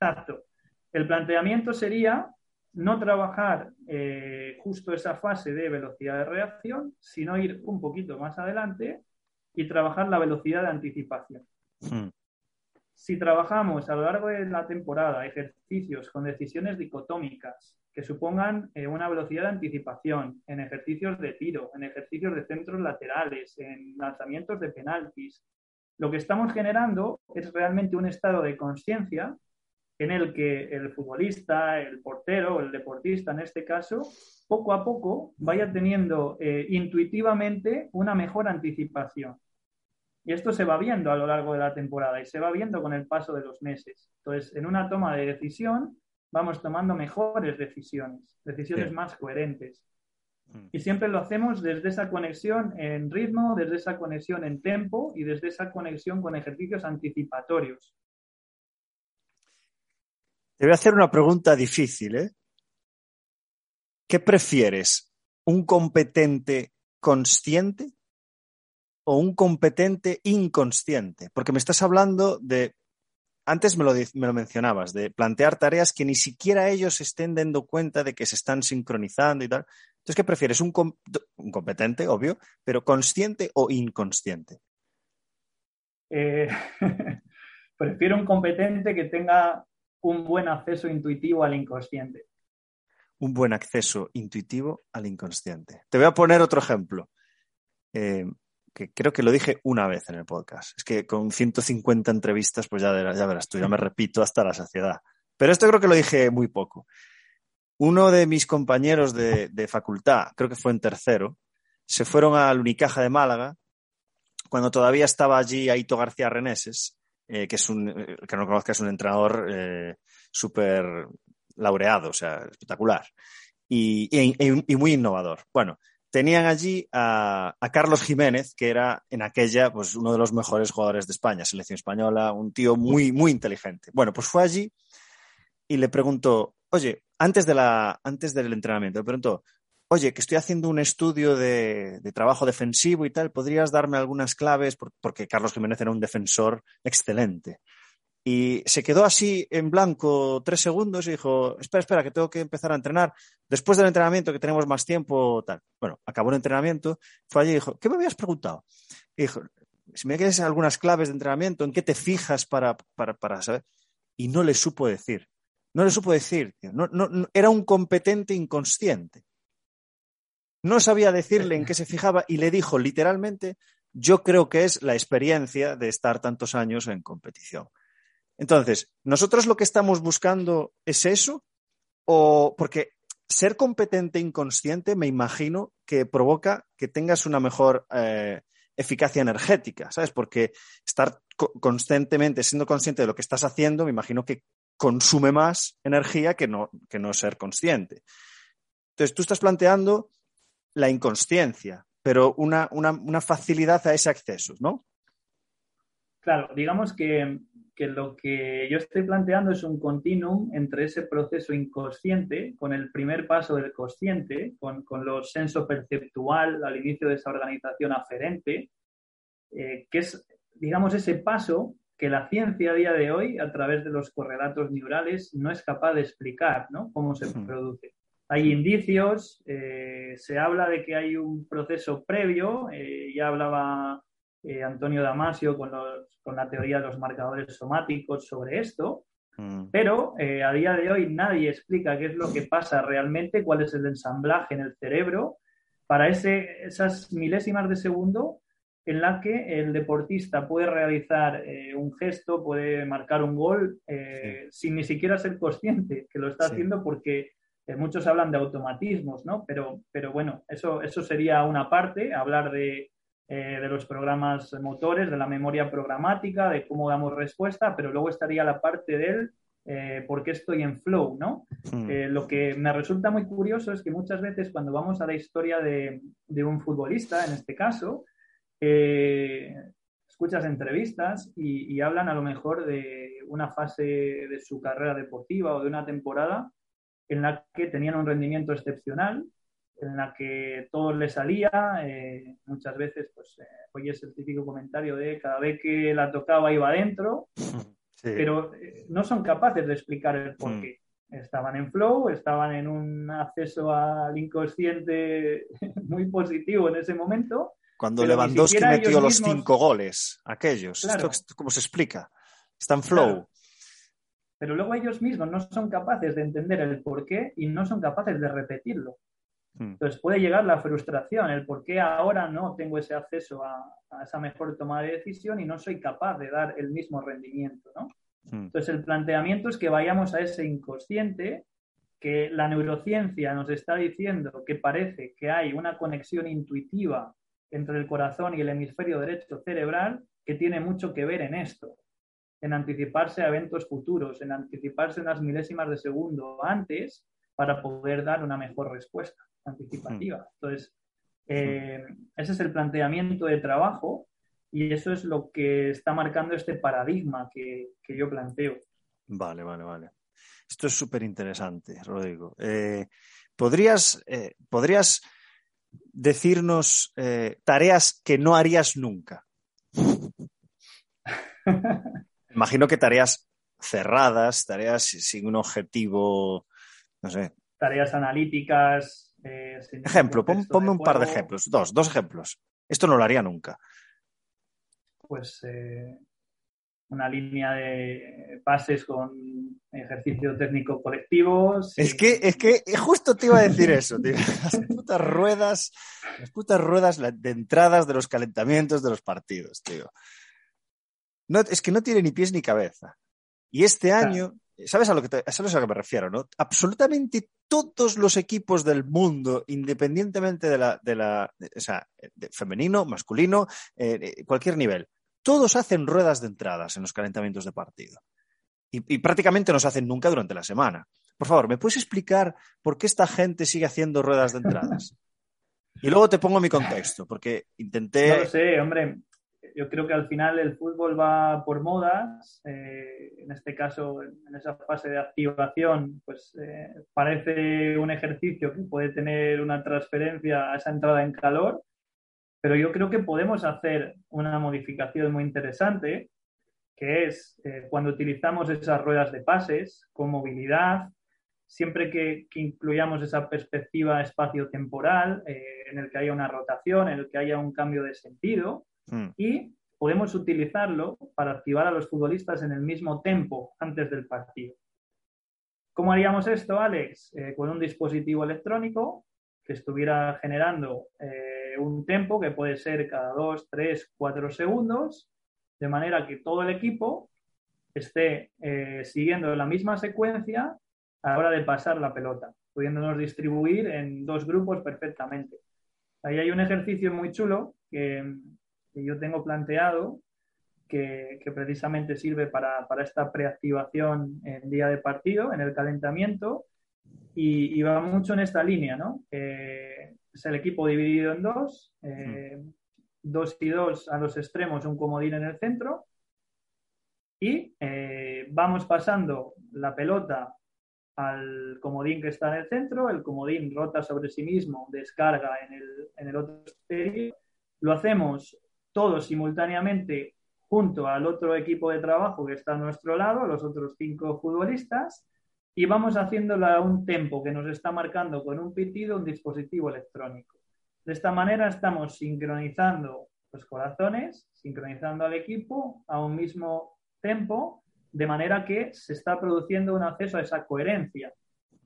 Exacto. El planteamiento sería no trabajar eh, justo esa fase de velocidad de reacción, sino ir un poquito más adelante y trabajar la velocidad de anticipación. Hmm. Si trabajamos a lo largo de la temporada ejercicios con decisiones dicotómicas que supongan eh, una velocidad de anticipación en ejercicios de tiro, en ejercicios de centros laterales, en lanzamientos de penaltis, lo que estamos generando es realmente un estado de conciencia en el que el futbolista, el portero, el deportista en este caso, poco a poco vaya teniendo eh, intuitivamente una mejor anticipación. Y esto se va viendo a lo largo de la temporada y se va viendo con el paso de los meses. Entonces, en una toma de decisión vamos tomando mejores decisiones, decisiones más coherentes. Mm. Y siempre lo hacemos desde esa conexión en ritmo, desde esa conexión en tempo y desde esa conexión con ejercicios anticipatorios. Te voy a hacer una pregunta difícil, ¿eh? ¿Qué prefieres? ¿Un competente consciente o un competente inconsciente? Porque me estás hablando de, antes me lo, me lo, mencionabas, de plantear tareas que ni siquiera ellos estén dando cuenta de que se están sincronizando y tal. Entonces, ¿qué prefieres? Un competente, obvio, pero consciente o inconsciente? Eh, prefiero un competente que tenga un buen acceso intuitivo al inconsciente. Un buen acceso intuitivo al inconsciente. Te voy a poner otro ejemplo. Eh, que creo que lo dije una vez en el podcast. Es que con 150 entrevistas, pues ya, verás tú, ya me repito hasta la saciedad. Pero esto creo que lo dije muy poco. Uno de mis compañeros de, de facultad, creo que fue en tercero, se fueron al Unicaja de Málaga cuando todavía estaba allí Aito García Reneses, eh, que es un, eh, que no conozca, es un entrenador eh, súper laureado, o sea, espectacular y, y, muy innovador. Bueno, tenían allí a, a, Carlos Jiménez, que era en aquella pues uno de los mejores jugadores de España, selección española, un tío muy, muy inteligente. Bueno, pues fue allí y le preguntó, oye, antes, de la, antes del entrenamiento, le preguntó, oye, que estoy haciendo un estudio de, trabajo defensivo y tal, ¿podrías darme algunas claves? Porque Carlos Jiménez era un defensor excelente. Y se quedó así en blanco tres segundos y dijo, espera, espera, que tengo que empezar a entrenar. Después del entrenamiento, que tenemos más tiempo, tal. Bueno, acabó el entrenamiento, fue allí y dijo, ¿qué me habías preguntado? Y dijo, si me quieres algunas claves de entrenamiento, ¿en qué te fijas para, para, para saber? Y no le supo decir. No le supo decir. No, no, era un competente inconsciente. No sabía decirle en qué se fijaba y le dijo literalmente, yo creo que es la experiencia de estar tantos años en competición. Entonces, ¿nosotros lo que estamos buscando es eso? O porque ser competente inconsciente me imagino que provoca que tengas una mejor eh, eficacia energética, ¿sabes? Porque estar co constantemente siendo consciente de lo que estás haciendo, me imagino que consume más energía que no, que no ser consciente. Entonces, tú estás planteando la inconsciencia, pero una, una, una facilidad a ese acceso, ¿no? Claro, digamos que, que, lo que yo estoy planteando es un continuum entre ese proceso inconsciente con el primer paso del consciente, con, con lo senso perceptual al inicio de esa organización aferente, eh, que es, digamos, ese paso que la ciencia a día de hoy, a través de los correlatos neurales, no es capaz de explicar ¿no? cómo se produce hay indicios, eh, se habla de que hay un proceso previo, eh, ya hablaba eh, Antonio Damasio con, los, con, la teoría de los marcadores somáticos sobre esto, mm. pero a día de hoy nadie explica qué es lo que pasa realmente, cuál es el ensamblaje en el cerebro para ese, esas milésimas de segundo en la que el deportista puede realizar eh, un gesto, puede marcar un gol eh, sí. sin ni siquiera ser consciente que lo está sí. haciendo porque eh, muchos hablan de automatismos, ¿no? Pero, pero bueno, eso, eso sería una parte, hablar de, eh, de los programas motores, de la memoria programática, de cómo damos respuesta, pero luego estaría la parte del eh, por qué estoy en flow, ¿no? Mm. Eh, lo que me resulta muy curioso es que muchas veces cuando vamos a la historia de, de un futbolista, en este caso, escuchas entrevistas y, y, hablan a lo mejor de una fase de su carrera deportiva o de una temporada en la que tenían un rendimiento excepcional, en la que todo le salía, eh, muchas veces, pues, eh, hoy es el típico comentario de cada vez que la tocaba iba adentro, sí. pero eh, no son capaces de explicar el por qué. Mm. Estaban en flow, estaban en un acceso al inconsciente muy positivo en ese momento. Cuando Lewandowski metió los mismos... cinco goles, aquellos, claro. ¿Esto cómo se explica? Está en flow. Claro pero luego ellos mismos no son capaces de entender el por qué y no son capaces de repetirlo. Hmm. Entonces puede llegar la frustración, el por qué ahora no tengo ese acceso a, a, esa mejor toma de decisión y no soy capaz de dar el mismo rendimiento, ¿no? Hmm. Entonces el planteamiento es que vayamos a ese inconsciente, que la neurociencia nos está diciendo que parece que hay una conexión intuitiva entre el corazón y el hemisferio derecho cerebral que tiene mucho que ver en esto en anticiparse a eventos futuros, en anticiparse unas milésimas de segundo antes para poder dar una mejor respuesta anticipativa. Entonces, eh, ese es el planteamiento de trabajo y eso es lo que está marcando este paradigma que, que yo planteo. Vale, vale, vale. Esto es súper interesante, Rodrigo. Eh, ¿podrías, eh, ¿Podrías decirnos tareas que no harías nunca? Imagino que tareas cerradas, tareas sin un objetivo, no sé. Tareas analíticas. Ejemplo, ponme un par de ejemplos, dos, dos ejemplos. Esto no lo haría nunca. Pues una línea de pases con ejercicio técnico colectivos. Es que, es que justo te iba a decir eso, tío. Las putas ruedas, las putas ruedas de entradas de los calentamientos de los partidos, tío. No, es que no tiene ni pies ni cabeza. Y este año, ¿sabes a lo que sabes a lo que me refiero, no? Absolutamente todos los equipos del mundo, independientemente de la, de la, o sea, de femenino, masculino, eh, cualquier nivel, todos hacen ruedas de entradas en los calentamientos de partido. Y, prácticamente no se hacen nunca durante la semana. Por favor, ¿me puedes explicar por qué esta gente sigue haciendo ruedas de entradas? Y luego te pongo mi contexto, porque intenté. No lo sé, hombre. Yo creo que al final el fútbol va por modas. Eh, en este caso, en esa fase de activación, pues eh, parece un ejercicio que puede tener una transferencia a esa entrada en calor pero yo creo que podemos hacer una modificación muy interesante, que es eh, cuando utilizamos esas ruedas de pases con movilidad, siempre que, incluyamos esa perspectiva espacio-temporal, eh, en el que haya una rotación, en el que haya un cambio de sentido, hmm. y podemos utilizarlo para activar a los futbolistas en el mismo tiempo antes del partido. ¿Cómo haríamos esto, Alex? Eh, con un dispositivo electrónico que estuviera generando un tempo que puede ser cada dos, tres, cuatro segundos, de manera que todo el equipo esté eh, siguiendo la misma secuencia a la hora de pasar la pelota, pudiéndonos distribuir en dos grupos perfectamente. Ahí hay un ejercicio muy chulo que, yo tengo planteado que, precisamente sirve para, esta preactivación en día de partido, en el calentamiento, y, va mucho en esta línea, ¿no? es el equipo dividido en dos, eh, dos y dos a los extremos, un comodín en el centro, y eh, vamos pasando la pelota al comodín que está en el centro, el comodín rota sobre sí mismo, descarga en el, en el otro exterior, lo hacemos todos simultáneamente junto al otro equipo de trabajo que está a nuestro lado, los otros cinco futbolistas, y vamos haciéndolo a un tempo que nos está marcando con un pitido un dispositivo electrónico. De esta manera estamos sincronizando los corazones, sincronizando al equipo a un mismo tempo, de manera que se está produciendo un acceso a esa coherencia,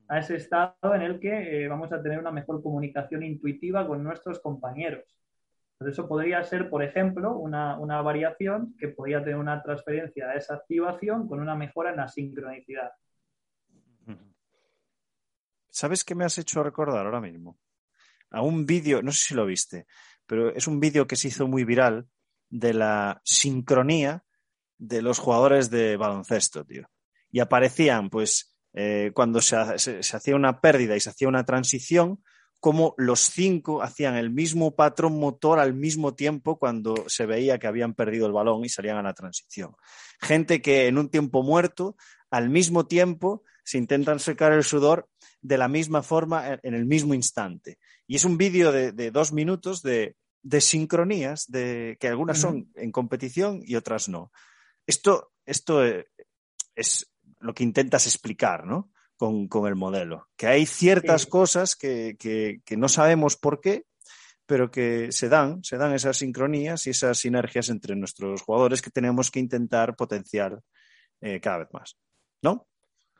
a ese estado en el que eh, vamos a tener una mejor comunicación intuitiva con nuestros compañeros. Por eso podría ser, por ejemplo, una, una variación que podría tener una transferencia a esa activación con una mejora en la sincronicidad. ¿Sabes qué me has hecho recordar ahora mismo? A un vídeo, no sé si lo viste, pero es un vídeo que se hizo muy viral de la sincronía de los jugadores de baloncesto, tío. Y aparecían, pues, eh, cuando se, hacía una pérdida y se hacía una transición, como los cinco hacían el mismo patrón motor al mismo tiempo cuando se veía que habían perdido el balón y salían a la transición. Gente que en un tiempo muerto, al mismo tiempo, se intentan secar el sudor de la misma forma en el mismo instante. Y es un vídeo de, dos minutos de, sincronías, de, que algunas son en competición y otras no. Esto, esto eh, es lo que intentas explicar, ¿no? Con, el modelo. Que hay ciertas cosas que, no sabemos por qué, pero que se dan, se dan esas sincronías y esas sinergias entre nuestros jugadores que tenemos que intentar potenciar eh, cada vez más. ¿No?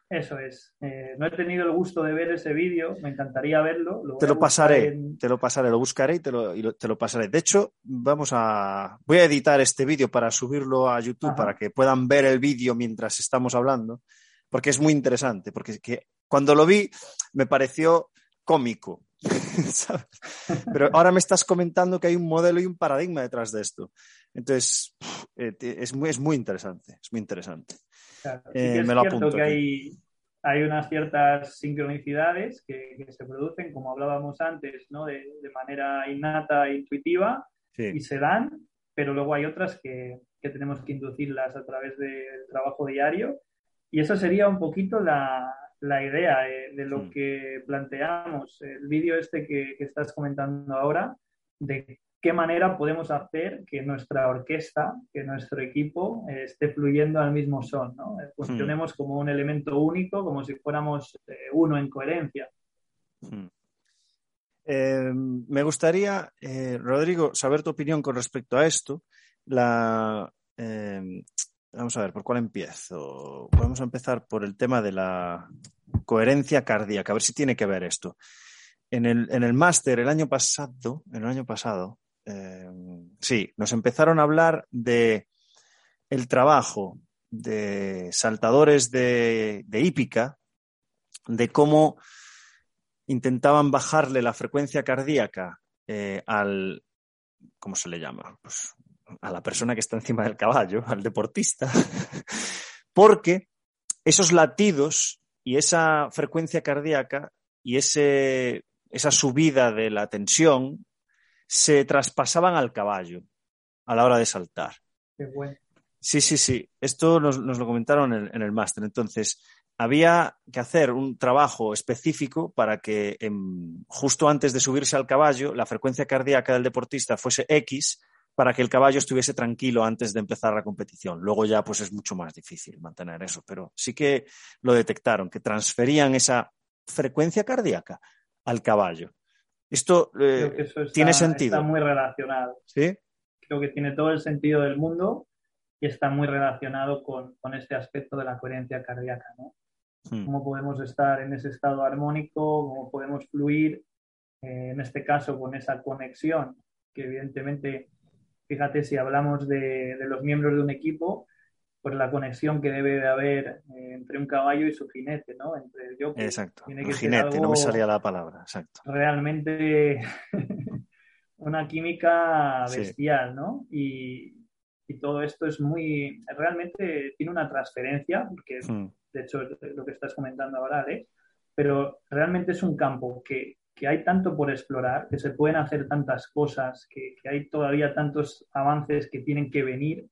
Eso es. Eh, no he tenido el gusto de ver ese vídeo, me encantaría verlo. te lo pasaré, te lo pasaré, lo buscaré y te lo, te lo, pasaré. De hecho, vamos a. Voy a editar este vídeo para subirlo a YouTube para que puedan ver el vídeo mientras estamos hablando, porque es muy interesante. Porque que cuando lo vi me pareció cómico. Pero ahora me estás comentando que hay un modelo y un paradigma detrás de esto. Entonces, eh, es muy, es muy interesante. Es muy interesante. Eh, me lo apunto. Que hay, hay unas ciertas sincronicidades que, se producen, como hablábamos antes, ¿no? de, manera innata e intuitiva y se dan, pero luego hay otras que, tenemos que inducirlas a través del trabajo diario y eso sería un poquito la, la idea de, lo que planteamos. El vídeo este que, que, estás comentando ahora, de qué manera podemos hacer que nuestra orquesta, que nuestro equipo eh, esté fluyendo al mismo son, ¿no? Eh, funcionemos como un elemento único, como si fuéramos eh, uno en coherencia. Hmm. me gustaría, Rodrigo, saber tu opinión con respecto a esto. La, vamos a ver, ¿por cuál empiezo? Vamos a empezar por el tema de la coherencia cardíaca, a ver si tiene que ver esto. En el, en el máster el año pasado, el año pasado, eh, sí, nos empezaron a hablar de el trabajo de saltadores de, hípica, de cómo intentaban bajarle la frecuencia cardíaca eh, al, ¿cómo se le llama? Pues a la persona que está encima del caballo, al deportista, porque esos latidos y esa frecuencia cardíaca y ese, esa subida de la tensión se traspasaban al caballo a la hora de saltar. Sí, sí, sí. Esto nos, lo comentaron en, el máster. Entonces, había que hacer un trabajo específico para que justo antes de subirse al caballo, la frecuencia cardíaca del deportista fuese X para que el caballo estuviese tranquilo antes de empezar la competición. Luego ya pues es mucho más difícil mantener eso, pero sí que lo detectaron, que transferían esa frecuencia cardíaca al caballo. Esto eh, tiene sentido. Está muy relacionado. Sí. Creo que tiene todo el sentido del mundo y está muy relacionado con, este aspecto de la coherencia cardíaca, ¿no? Hmm. Cómo podemos estar en ese estado armónico, cómo podemos fluir, eh, en este caso, con esa conexión, que evidentemente, fíjate, si hablamos de los miembros de un equipo, pues la conexión que debe de haber eh, entre un caballo y su jinete, ¿no? Entre el Exacto, el jinete, no me salía la palabra, exacto. Realmente una química bestial, ¿no? Y, todo esto es muy, realmente tiene una transferencia, porque hmm. de hecho lo que estás comentando ahora, Alex, pero realmente es un campo que, hay tanto por explorar, que se pueden hacer tantas cosas, que, que hay todavía tantos avances que tienen que venir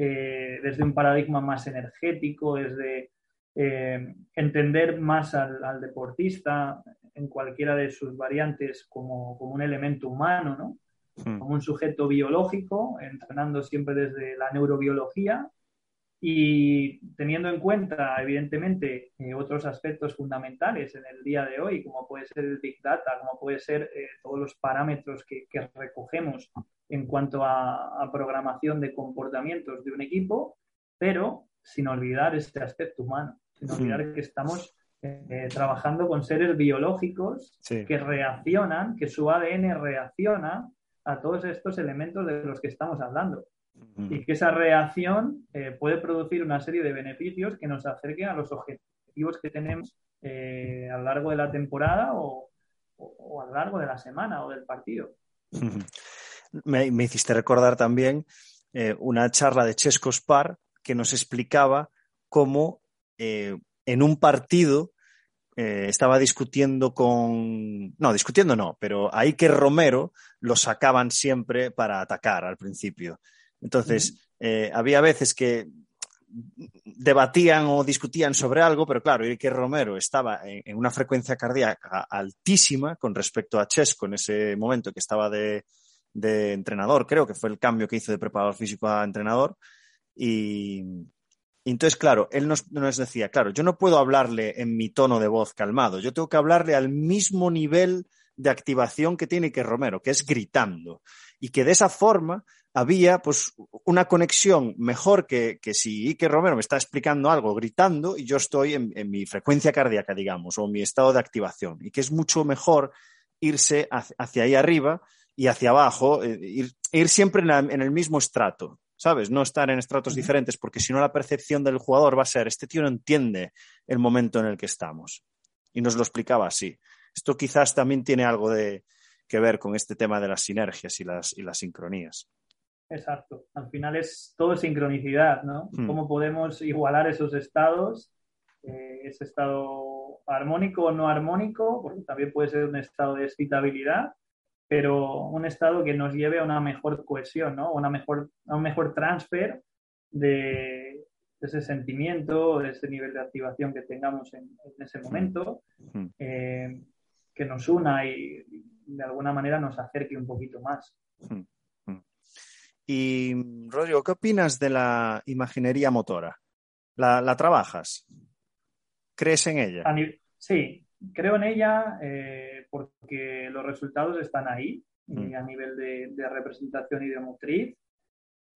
eh, desde un paradigma más energético, desde eh, entender más al, deportista en cualquiera de sus variantes como, un elemento humano, ¿no? Hmm. como un sujeto biológico, entrenando siempre desde la neurobiología y teniendo en cuenta, evidentemente, eh, otros aspectos fundamentales en el día de hoy, como puede ser el Big Data, como puede ser todos los parámetros que, que recogemos en cuanto a, programación de comportamientos de un equipo, pero sin olvidar este aspecto humano, sin olvidar que estamos eh, trabajando con seres biológicos que reaccionan, que su ADN reacciona a todos estos elementos de los que estamos hablando. Y que esa reacción eh, puede producir una serie de beneficios que nos acerquen a los objetivos que tenemos eh, a lo largo de la temporada o, a lo largo de la semana o del partido me, hiciste recordar también eh, una charla de Chesco Spar que nos explicaba cómo eh, en un partido eh, estaba discutiendo con. No, discutiendo no, pero ahí que Romero lo sacaban siempre para atacar al principio. Entonces, había veces que debatían o discutían sobre algo, pero claro, que Romero estaba en, una frecuencia cardíaca altísima con respecto a Chesco en ese momento que estaba de, de entrenador, creo que fue el cambio que hizo de preparador físico a entrenador. Y, entonces, claro, él nos, nos, decía, claro, yo no puedo hablarle en mi tono de voz calmado, yo tengo que hablarle al mismo nivel de activación que tiene que Romero, que es gritando. Y que de esa forma había pues una conexión mejor que, que si Ike Romero me está explicando algo gritando y yo estoy en, mi frecuencia cardíaca, digamos, o en mi estado de activación. Y que es mucho mejor irse hacia ahí arriba y hacia abajo, eh, ir, siempre en, el mismo estrato, ¿sabes? No estar en estratos diferentes, porque si no la percepción del jugador va a ser, este tío no entiende el momento en el que estamos. Y nos lo explicaba así. Esto quizás también tiene algo de, que ver con este tema de las sinergias y las, y las sincronías. Exacto. Al final es todo sincronicidad, ¿no? Hmm. ¿Cómo podemos igualar esos estados? Eh, ese estado armónico o no armónico, porque también puede ser un estado de excitabilidad, pero un estado que nos lleve a una mejor cohesión, ¿no? Una mejor, a un mejor transfer de, ese sentimiento, de ese nivel de activación que tengamos en, ese momento, mm. eh, que nos una y, de alguna manera nos acerque un poquito más. Y, Rodrigo, ¿qué opinas de la imaginería motora? ¿La, trabajas? ¿Crees en ella? Sí, creo en ella eh, porque los resultados están ahí mm. a nivel de, representación ideomotriz.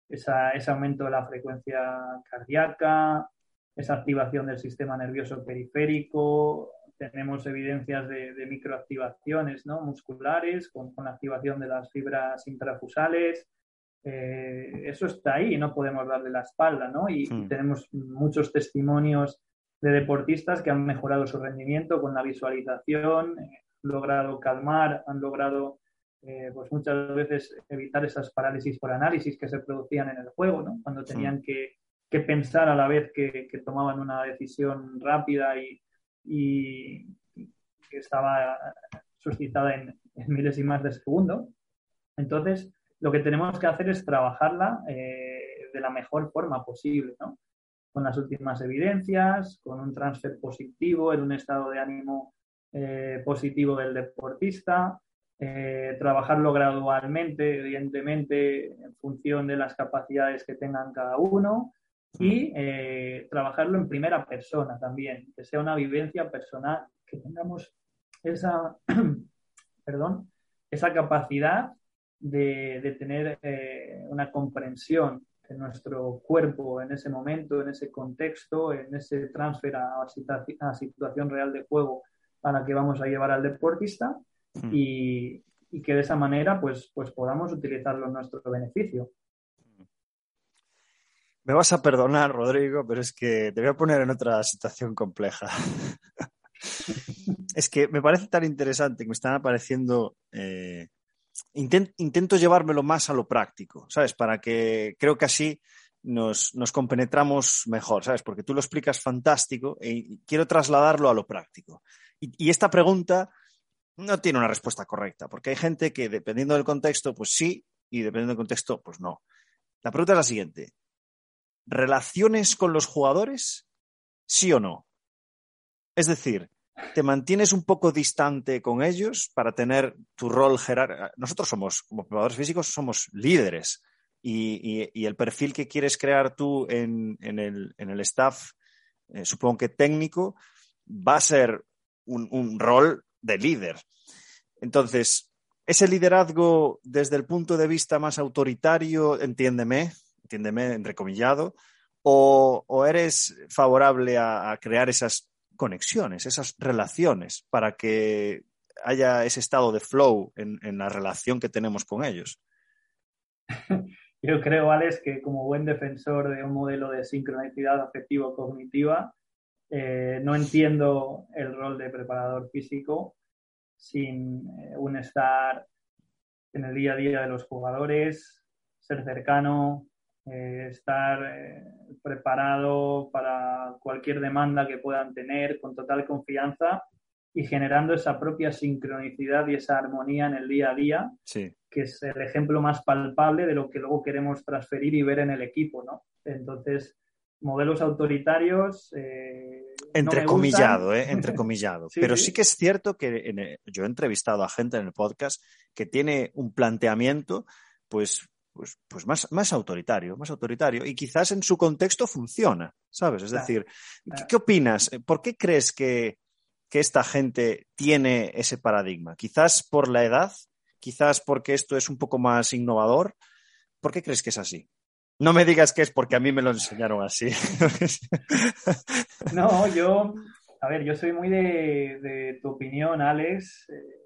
ese aumento de la frecuencia cardíaca, esa activación del sistema nervioso periférico, tenemos evidencias de, microactivaciones ¿no? musculares con, con, activación de las fibras intrafusales. Eh, eso está ahí y no podemos darle la espalda, ¿no? Y, hmm. tenemos muchos testimonios de deportistas que han mejorado su rendimiento con la visualización, han logrado calmar, han logrado eh, pues muchas veces evitar esas parálisis por análisis que se producían en el juego, ¿no? Cuando tenían hmm. que, que, pensar a la vez que, que tomaban una decisión rápida y, y que estaba suscitada en, en milésimas de segundo. Entonces, lo que tenemos que hacer es trabajarla eh, de la mejor forma posible, ¿no? Con las últimas evidencias, con un transfer positivo, en un estado de ánimo eh, positivo del deportista, eh, trabajarlo gradualmente, evidentemente, en función de las capacidades que tengan cada uno y trabajarlo en primera persona también, que sea una vivencia personal, que tengamos esa, perdón, esa capacidad de, tener eh, una comprensión de nuestro cuerpo en ese momento, en ese contexto, en ese transfer a, a situación real de juego a la que vamos a llevar al deportista y, y, que de esa manera pues, pues podamos utilizarlo en nuestro beneficio. Me vas a perdonar, Rodrigo, pero es que te voy a poner en otra situación compleja. es que me parece tan interesante que me están apareciendo eh, intento llevármelo más a lo práctico, ¿sabes? Para que creo que así nos, compenetramos mejor, ¿sabes? Porque tú lo explicas fantástico y quiero trasladarlo a lo práctico. Y, esta pregunta no tiene una respuesta correcta, porque hay gente que dependiendo del contexto, pues sí, y dependiendo del contexto, pues no. La pregunta es la siguiente. ¿Relaciones con los jugadores? ¿Sí o no? Es decir, te mantienes un poco distante con ellos para tener tu rol jerárquico. Nosotros somos, como jugadores físicos, somos líderes y, el perfil que quieres crear tú en, el, staff, eh, supongo que técnico, va a ser un, rol de líder. Entonces, ese liderazgo desde el punto de vista más autoritario, entiéndeme, entiéndeme entrecomillado, o, o eres favorable a crear esas conexiones, esas relaciones, para que haya ese estado de flow en, la relación que tenemos con ellos. Yo creo, Alex, que como buen defensor de un modelo de sincronicidad afectivo-cognitiva, eh, no entiendo el rol de preparador físico sin eh, un estar en el día a día de los jugadores, ser cercano, eh, estar eh, preparado para cualquier demanda que puedan tener con total confianza y generando esa propia sincronicidad y esa armonía en el día a día, que es el ejemplo más palpable de lo que luego queremos transferir y ver en el equipo, ¿no? Entonces, modelos autoritarios. Eh, entrecomillado, ¿eh? Entrecomillado. Pero sí. que es cierto que yo he entrevistado a gente en el podcast que tiene un planteamiento, pues pues, pues más, más autoritario, más autoritario. Y quizás en su contexto funciona, ¿sabes? Es decir, ¿qué, opinas? ¿Por qué crees que, esta gente tiene ese paradigma? Quizás por la edad, quizás porque esto es un poco más innovador. ¿Por qué crees que es así? No me digas que es porque a mí me lo enseñaron así. no, yo, a ver, yo soy muy de, tu opinión, Alex, eh,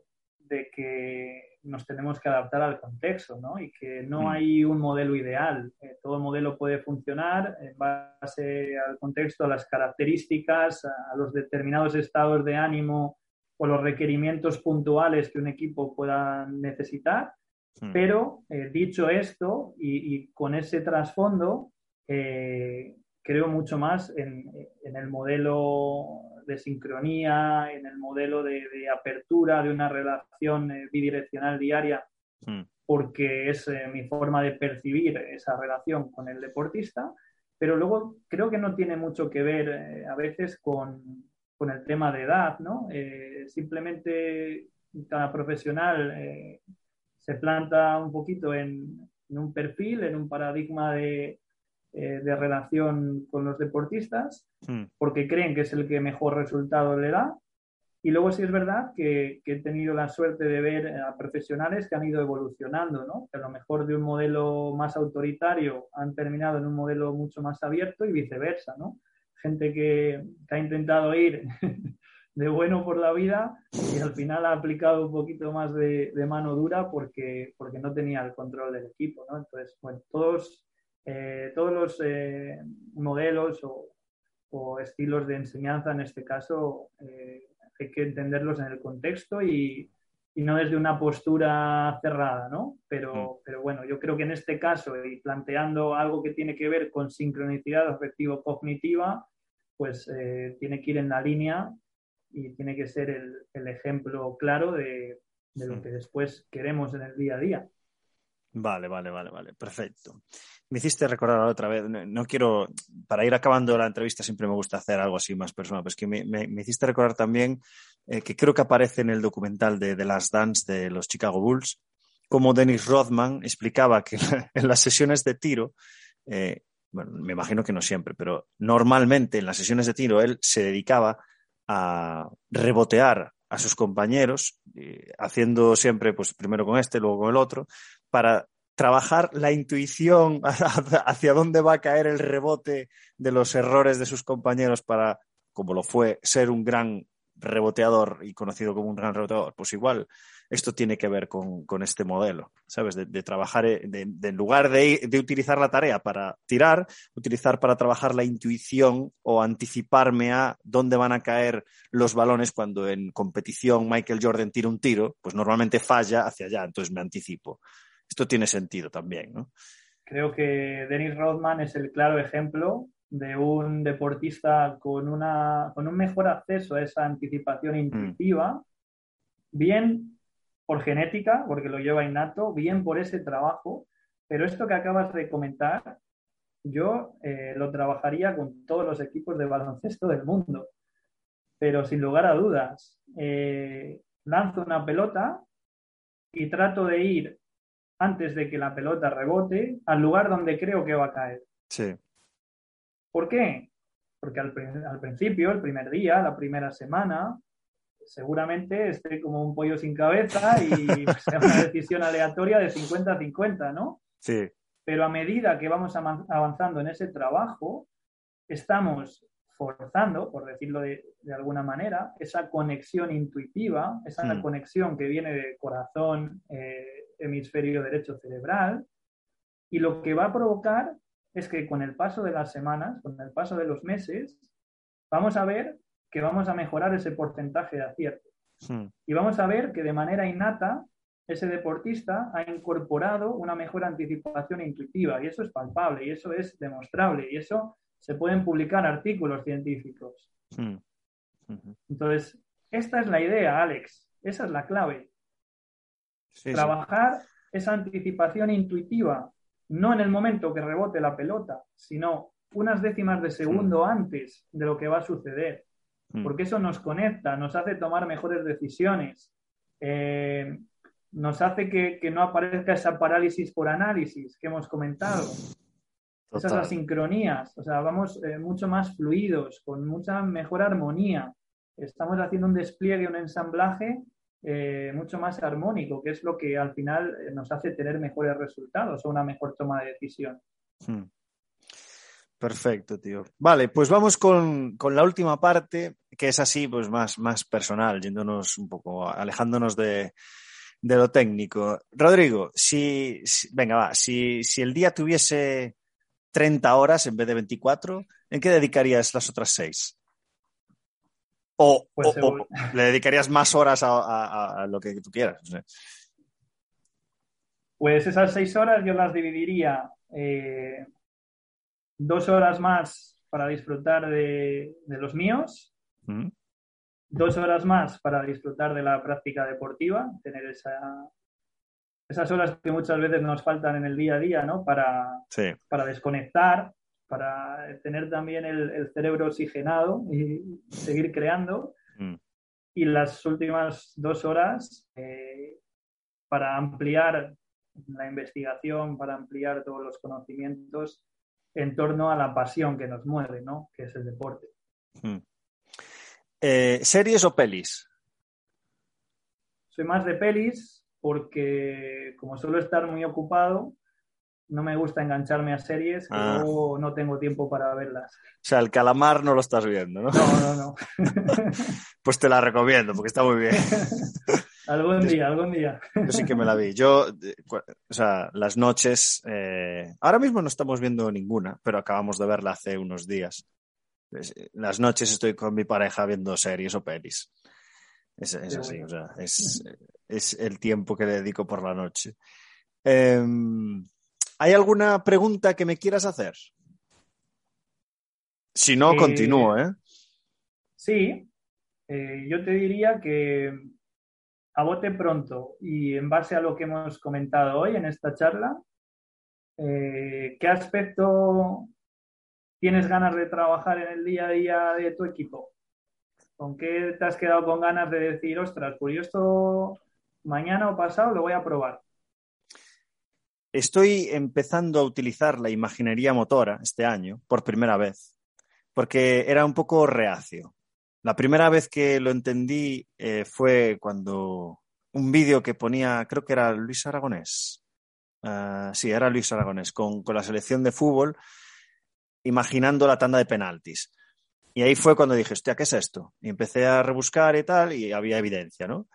de que nos tenemos que adaptar al contexto, ¿no? Y que no mm. hay un modelo ideal. Eh, todo modelo puede funcionar en base al contexto, a las características, a, los determinados estados de ánimo o los requerimientos puntuales que un equipo pueda necesitar. Mm. Pero eh, dicho esto y, con ese trasfondo, eh, creo mucho más en, en el modelo de sincronía, en el modelo de, apertura de una relación eh, bidireccional diaria, hmm. porque es eh, mi forma de percibir esa relación con el deportista. pero luego creo que no tiene mucho que ver eh, a veces con, con, el tema de edad, ¿no? Simplemente cada profesional se planta un poquito en, en, un perfil, en un paradigma de, de relación con los deportistas, hmm. porque creen que es el que mejor resultado le da y luego sí es verdad que, he tenido la suerte de ver a profesionales que han ido evolucionando, ¿no? Que a lo mejor de un modelo más autoritario han terminado en un modelo mucho más abierto y viceversa, ¿no? Gente que, ha intentado ir de bueno por la vida y al final ha aplicado un poquito más de, mano dura porque, porque no tenía el control del equipo, ¿no? Entonces, bueno, todos, eh, todos los eh, modelos o, estilos de enseñanza en este caso eh, hay que entenderlos en el contexto y, no desde una postura cerrada, ¿no? Pero, mm. pero bueno, yo creo que en este caso, y planteando algo que tiene que ver con sincronicidad afectivo-cognitiva, pues eh, tiene que ir en la línea y tiene que ser el, ejemplo claro de, lo mm. que después queremos en el día a día. Vale, vale, vale, vale, perfecto. Me hiciste recordar otra vez, no, quiero, para ir acabando la entrevista siempre me gusta hacer algo así más personal, pero es que me, hiciste recordar también eh, que creo que aparece en el documental de Last Dance de los Chicago Bulls, como Dennis Rodman explicaba que en las sesiones de tiro, eh, bueno, me imagino que no siempre, pero normalmente en las sesiones de tiro él se dedicaba a rebotear a sus compañeros, eh, haciendo siempre, pues primero con este, luego con el otro, para trabajar la intuición hacia dónde va a caer el rebote de los errores de sus compañeros para, como lo fue, ser un gran reboteador y conocido como un gran reboteador. Pues igual esto tiene que ver con, este modelo, ¿sabes? De, trabajar, eh, de, en lugar de, de, utilizar la tarea para tirar, utilizar para trabajar la intuición o anticiparme a dónde van a caer los balones cuando en competición Michael Jordan tira un tiro, pues normalmente falla hacia allá, entonces me anticipo esto tiene sentido también, ¿no? Creo que Dennis Rodman es el claro ejemplo de un deportista con, una, con un mejor acceso a esa anticipación mm. intuitiva, bien por genética, porque lo lleva innato, bien por ese trabajo, pero esto que acabas de comentar, yo eh, lo trabajaría con todos los equipos de baloncesto del mundo, pero sin lugar a dudas, eh, lanzo una pelota y trato de ir antes de que la pelota rebote al lugar donde creo que va a caer. Sí. ¿Por qué? Porque al, principio, el primer día, la primera semana, seguramente esté como un pollo sin cabeza y sea una decisión aleatoria de 50-50, ¿no? Sí. Pero a medida que vamos avanzando en ese trabajo, estamos forzando, por decirlo de, alguna manera, esa conexión intuitiva, esa hmm. conexión que viene de corazón, eh, hemisferio derecho cerebral, y lo que va a provocar es que con el paso de las semanas, con el paso de los meses, vamos a ver que vamos a mejorar ese porcentaje de acierto. Hmm. Y vamos a ver que de manera innata ese deportista ha incorporado una mejor anticipación intuitiva y eso es palpable y eso es demostrable y eso se pueden publicar artículos científicos. Hmm. Entonces, esta es la idea, Alex, esa es la clave. Trabajar esa anticipación intuitiva, no en el momento que rebote la pelota, sino unas décimas de segundo antes de lo que va a suceder. Hmm. Porque eso nos conecta, nos hace tomar mejores decisiones, eh, nos hace que, no aparezca esa parálisis por análisis que hemos comentado. Esas asincronías, o sea, vamos eh, mucho más fluidos, con mucha mejor armonía. Estamos haciendo un despliegue, un ensamblaje eh, mucho más armónico, que es lo que al final eh, nos hace tener mejores resultados o una mejor toma de decisión. Hmm. Perfecto, tío. Vale, pues vamos con, la última parte, que es así, pues más, más personal, yéndonos un poco, alejándonos de, lo técnico. Rodrigo, si, venga, va, si, si el día tuviese 30 horas en vez de 24, ¿en qué dedicarías las otras 6? O, pues le dedicarías más horas a, lo que tú quieras. Pues esas seis horas yo las dividiría eh, dos horas más para disfrutar de, los míos, mm. dos horas más para disfrutar de la práctica deportiva, tener esa, esas horas que muchas veces nos faltan en el día a día, ¿no? Para, para desconectar, para tener también el, cerebro oxigenado y seguir creando. Mm. Y las últimas dos horas eh, para ampliar la investigación, para ampliar todos los conocimientos en torno a la pasión que nos mueve, ¿no? que es el deporte. Mm. Eh, ¿Series o pelis? Soy más de pelis porque como suelo estar muy ocupado, no me gusta engancharme a series ah. no tengo tiempo para verlas. O sea, el calamar no lo estás viendo, ¿no? No, no, no. pues te la recomiendo porque está muy bien. algún día, algún día. Yo sí que me la vi. Yo, o sea, las noches, eh, ahora mismo no estamos viendo ninguna, pero acabamos de verla hace unos días. Las noches estoy con mi pareja viendo series o pelis. Es, así, o sea, es, es, el tiempo que dedico por la noche. Em, ¿Hay alguna pregunta que me quieras hacer? Si no, eh, continúo, ¿eh? Sí, eh, yo te diría que a bote pronto y en base a lo que hemos comentado hoy en esta charla, eh, ¿qué aspecto tienes ganas de trabajar en el día a día de tu equipo? ¿Con qué te has quedado con ganas de decir, ostras, pues yo esto mañana o pasado lo voy a probar? Estoy empezando a utilizar la imaginería motora este año por primera vez, porque era un poco reacio. La primera vez que lo entendí eh, fue cuando un vídeo que ponía, creo que era Luis Aragonés. Ah, sí, era Luis Aragonés, con, la selección de fútbol, imaginando la tanda de penaltis. Y ahí fue cuando dije, hostia, ¿qué es esto? Y empecé a rebuscar y tal, y había evidencia, ¿no?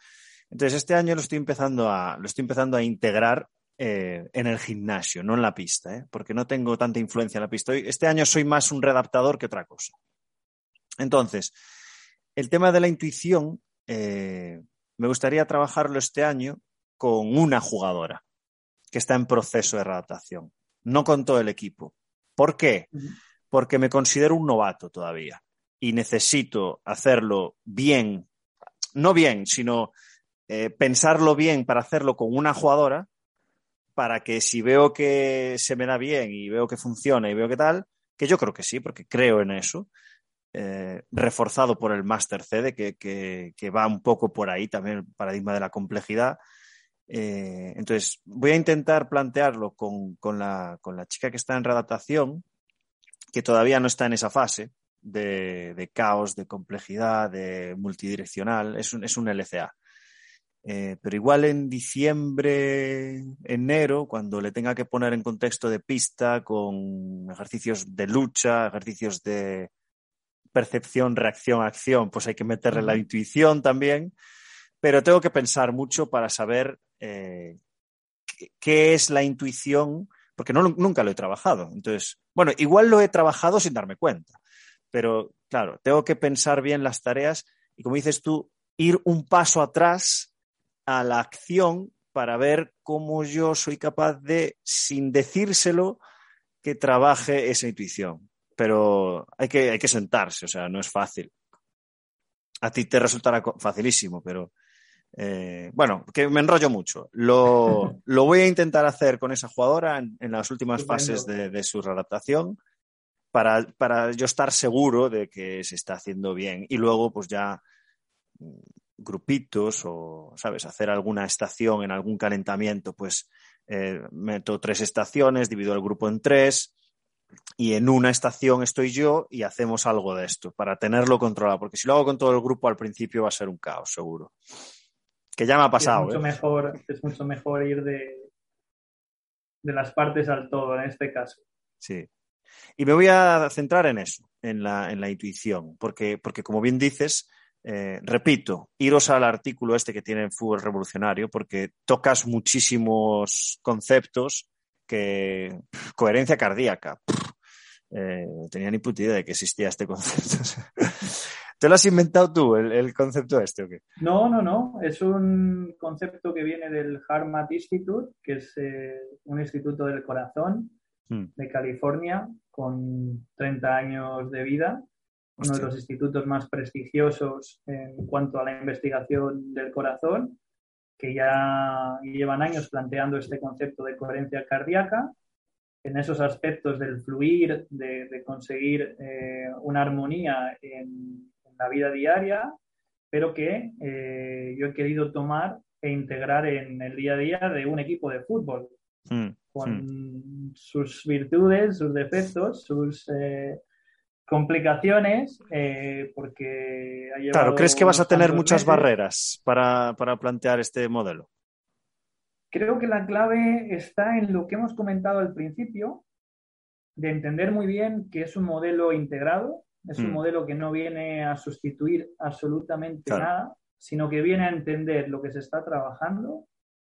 Entonces, este año lo estoy empezando a, lo estoy empezando a integrar eh, en el gimnasio, no en la pista, ¿eh? porque no tengo tanta influencia en la pista. Este año soy más un redactador que otra cosa. Entonces, el tema de la intuición, eh, me gustaría trabajarlo este año con una jugadora que está en proceso de redactación, no con todo el equipo. ¿Por qué? Porque me considero un novato todavía y necesito hacerlo bien, no bien, sino pensarlo bien para hacerlo con una jugadora para que si veo que se me da bien y veo que funciona y veo que tal, que yo creo que sí, porque creo en eso, eh, reforzado por el Master CD, que, que, va un poco por ahí también el paradigma de la complejidad. Eh, entonces, voy a intentar plantearlo con, con, la, con, la, chica que está en redactación, que todavía no está en esa fase de, de caos, de complejidad, de multidireccional, es un, es un LCA. Eh, pero igual en diciembre, enero, cuando le tenga que poner en contexto de pista con ejercicios de lucha, ejercicios de percepción, reacción, acción, pues hay que meterle la intuición también. Pero tengo que pensar mucho para saber eh, qué, es la intuición, porque no, nunca lo he trabajado. Entonces, bueno, igual lo he trabajado sin darme cuenta, pero claro, tengo que pensar bien las tareas y como dices tú, ir un paso atrás a la acción para ver cómo yo soy capaz de, sin decírselo, que trabaje esa intuición. Pero hay que, hay que sentarse, o sea, no es fácil. A ti te resultará facilísimo, pero eh, bueno, que me enrollo mucho. Lo, voy a intentar hacer con esa jugadora en, las últimas fases de, de su readaptación para, para, yo estar seguro de que se está haciendo bien y luego pues ya grupitos o, ¿sabes?, hacer alguna estación en algún calentamiento, pues eh, meto tres estaciones, divido el grupo en tres y en una estación estoy yo y hacemos algo de esto para tenerlo controlado, porque si lo hago con todo el grupo al principio va a ser un caos, seguro. Que ya me ha pasado. Es mucho, ¿eh? mejor, es mucho mejor ir de, de las partes al todo en este caso. Sí. Y me voy a centrar en eso, en la, en la intuición, porque, porque como bien dices, eh, repito, iros al artículo este que tiene en Fútbol Revolucionario porque tocas muchísimos conceptos que coherencia cardíaca. Eh, tenía ni puta idea de que existía este concepto. ¿Te lo has inventado tú, el, concepto este o qué? No, no, no. Es un concepto que viene del HeartMath Institute, que es eh, un instituto del corazón hmm. de California con 30 años de vida uno de los institutos más prestigiosos en cuanto a la investigación del corazón, que ya llevan años planteando este concepto de coherencia cardíaca. En esos aspectos del fluir, de, conseguir una armonía en, la vida diaria, pero que yo he querido tomar e integrar en el día a día de un equipo de fútbol, mm, con mm. sus virtudes, sus defectos, sus eh, complicaciones, eh, porque Claro, ¿crees que vas a tener muchas barreras para, para plantear este modelo? Creo que la clave está en lo que hemos comentado al principio, de entender muy bien que es un modelo integrado, es un mm. modelo que no viene a sustituir absolutamente nada, sino que viene a entender lo que se está trabajando